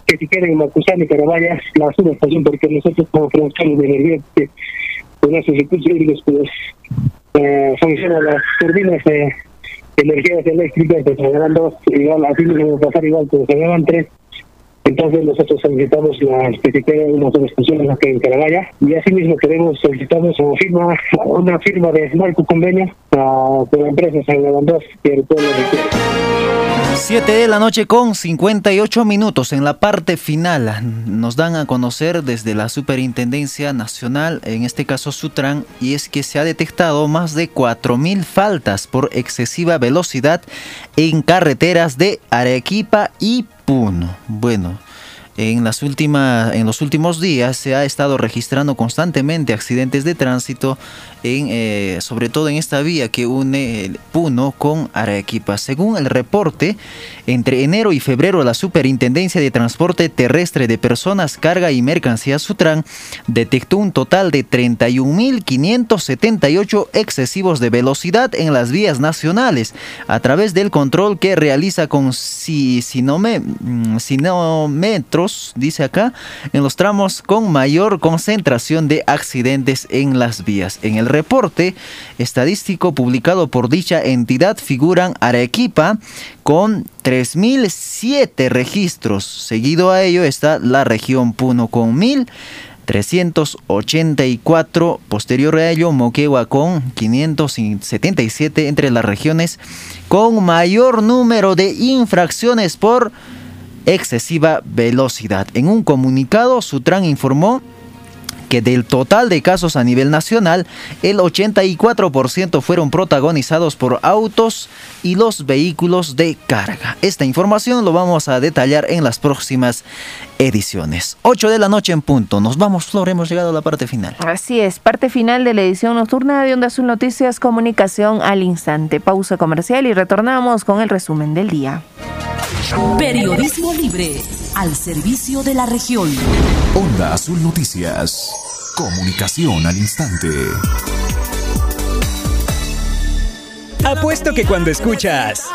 que si quieren Macusani, pero vaya la subestación, porque nosotros como productores de energía de nuestros recursos hídricos, pues eh, funcionan las turbinas de energías eléctricas de San 2, igual así a pasar igual que San 3 entonces nosotros solicitamos la especificidad de una subestación aquí en Carabaya y asimismo queremos solicitamos una firma, una firma de marco convenio con la empresa San Levandos que el pueblo requiere. 7 de la noche con 58 minutos. En la parte final nos dan a conocer desde la Superintendencia Nacional, en este caso Sutran, y es que se ha detectado más de 4.000 faltas por excesiva velocidad en carreteras de Arequipa y Puno. Bueno, en, las últimas, en los últimos días se ha estado registrando constantemente accidentes de tránsito eh, sobre todo en esta vía que une Puno con Arequipa. Según el reporte, entre enero y febrero la Superintendencia de Transporte Terrestre de Personas, Carga y Mercancías Sutran detectó un total de 31.578 excesivos de velocidad en las vías nacionales a través del control que realiza con mm, sinómetros, dice acá, en los tramos con mayor concentración de accidentes en las vías. En el reporte estadístico publicado por dicha entidad figuran Arequipa con 3.007 registros. Seguido a ello está la región Puno con 1.384. Posterior a ello, Moquegua con 577 entre las regiones con mayor número de infracciones por excesiva velocidad. En un comunicado, Sutran informó que del total de casos a nivel nacional, el 84% fueron protagonizados por autos y los vehículos de carga. Esta información lo vamos a detallar en las próximas ediciones. 8 de la noche en punto. Nos vamos, Flor, hemos llegado a la parte final. Así es, parte final de la edición nocturna de Onda Azul Noticias, comunicación al instante. Pausa comercial y retornamos con el resumen del día. Periodismo libre al servicio de la región. Onda Azul Noticias. Comunicación al instante. Apuesto que cuando escuchas...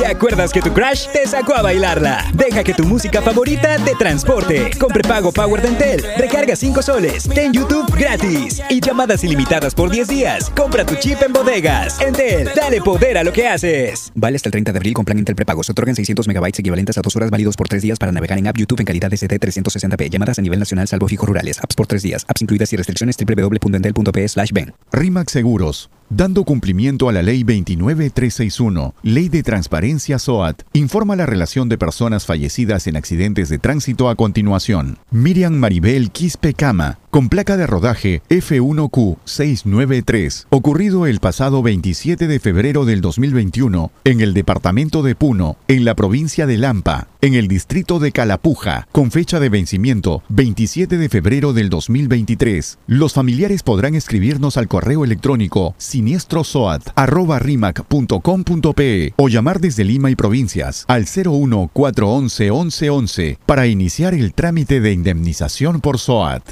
¿Te acuerdas que tu crush te sacó a bailarla? Deja que tu música favorita te transporte. Con prepago Power Dentel, recarga 5 soles, ten YouTube gratis y llamadas ilimitadas por 10 días. Compra tu chip en bodegas. Entel, dale poder a lo que haces. Vale hasta el 30 de abril con plan Intel prepago. Se otorgan 600 megabytes equivalentes a 2 horas válidos por 3 días para navegar en app YouTube en calidad SD 360p. Llamadas a nivel nacional salvo fijos rurales. Apps por 3 días. Apps incluidas y restricciones www.entel.p slash ben. RIMAC Seguros. Dando cumplimiento a la Ley 29361, Ley de Transparencia SOAT, informa la relación de personas fallecidas en accidentes de tránsito a continuación. Miriam Maribel Quispe Cama, con placa de rodaje F1Q693, ocurrido el pasado 27 de febrero del 2021 en el departamento de Puno, en la provincia de Lampa, en el distrito de Calapuja, con fecha de vencimiento 27 de febrero del 2023. Los familiares podrán escribirnos al correo electrónico siniestrosoat.rimac.com.pe o llamar desde Lima y provincias al 01 411 1111 para iniciar el trámite de indemnización por SOAT.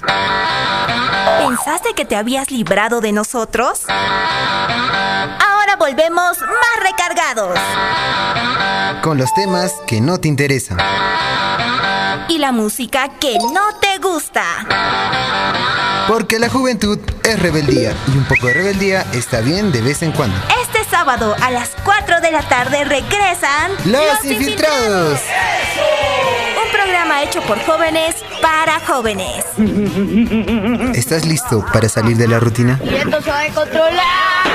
¿Pensaste que te habías librado de nosotros? Ahora volvemos más recargados. Con los temas que no te interesan. Y la música que no te gusta. Porque la juventud es rebeldía y un poco de rebeldía está bien de vez en cuando. Este sábado a las 4 de la tarde regresan Los, infiltrados. Un programa hecho por jóvenes para jóvenes. ¿Estás listo para salir de la rutina? Y esto se va a controlar.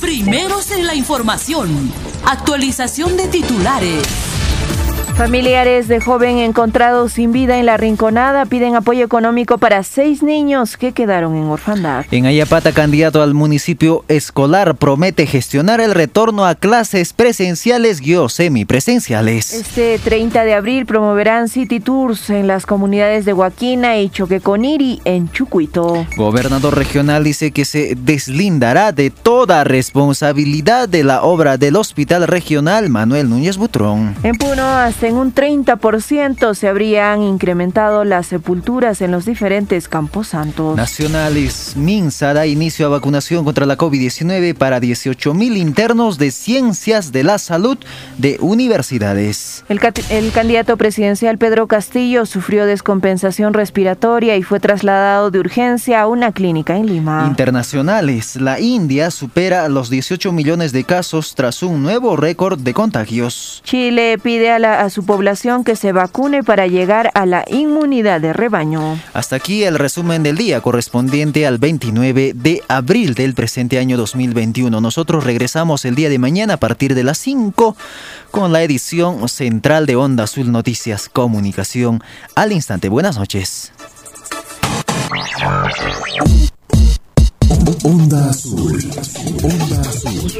Primeros en la información. Actualización de titulares. Familiares de joven encontrados sin vida en la Rinconada piden apoyo económico para seis niños que quedaron en orfandad. En Ayapata, candidato al municipio escolar promete gestionar el retorno a clases presenciales o semipresenciales. Este 30 de abril promoverán City Tours en las comunidades de Huaquina y Choqueconiri en Chucuito. Gobernador regional dice que se deslindará de toda responsabilidad de la obra del Hospital Regional Manuel Núñez Butrón. En Puno, hasta en un 30% se habrían incrementado las sepulturas en los diferentes camposantos. Nacionales Minsa da inicio a vacunación contra la COVID-19 para 18 mil internos de ciencias de la salud de universidades. El, el candidato presidencial Pedro Castillo sufrió descompensación respiratoria y fue trasladado de urgencia a una clínica en Lima. Internacionales, la India supera los 18 millones de casos tras un nuevo récord de contagios. Chile pide a, la, a su población que se vacune para llegar a la inmunidad de rebaño. Hasta aquí el resumen del día correspondiente al 29 de abril del presente año 2021. Nosotros regresamos el día de mañana a partir de las 5 con la edición central de Onda Azul Noticias Comunicación al instante. Buenas noches. Onda Azul. Onda Azul.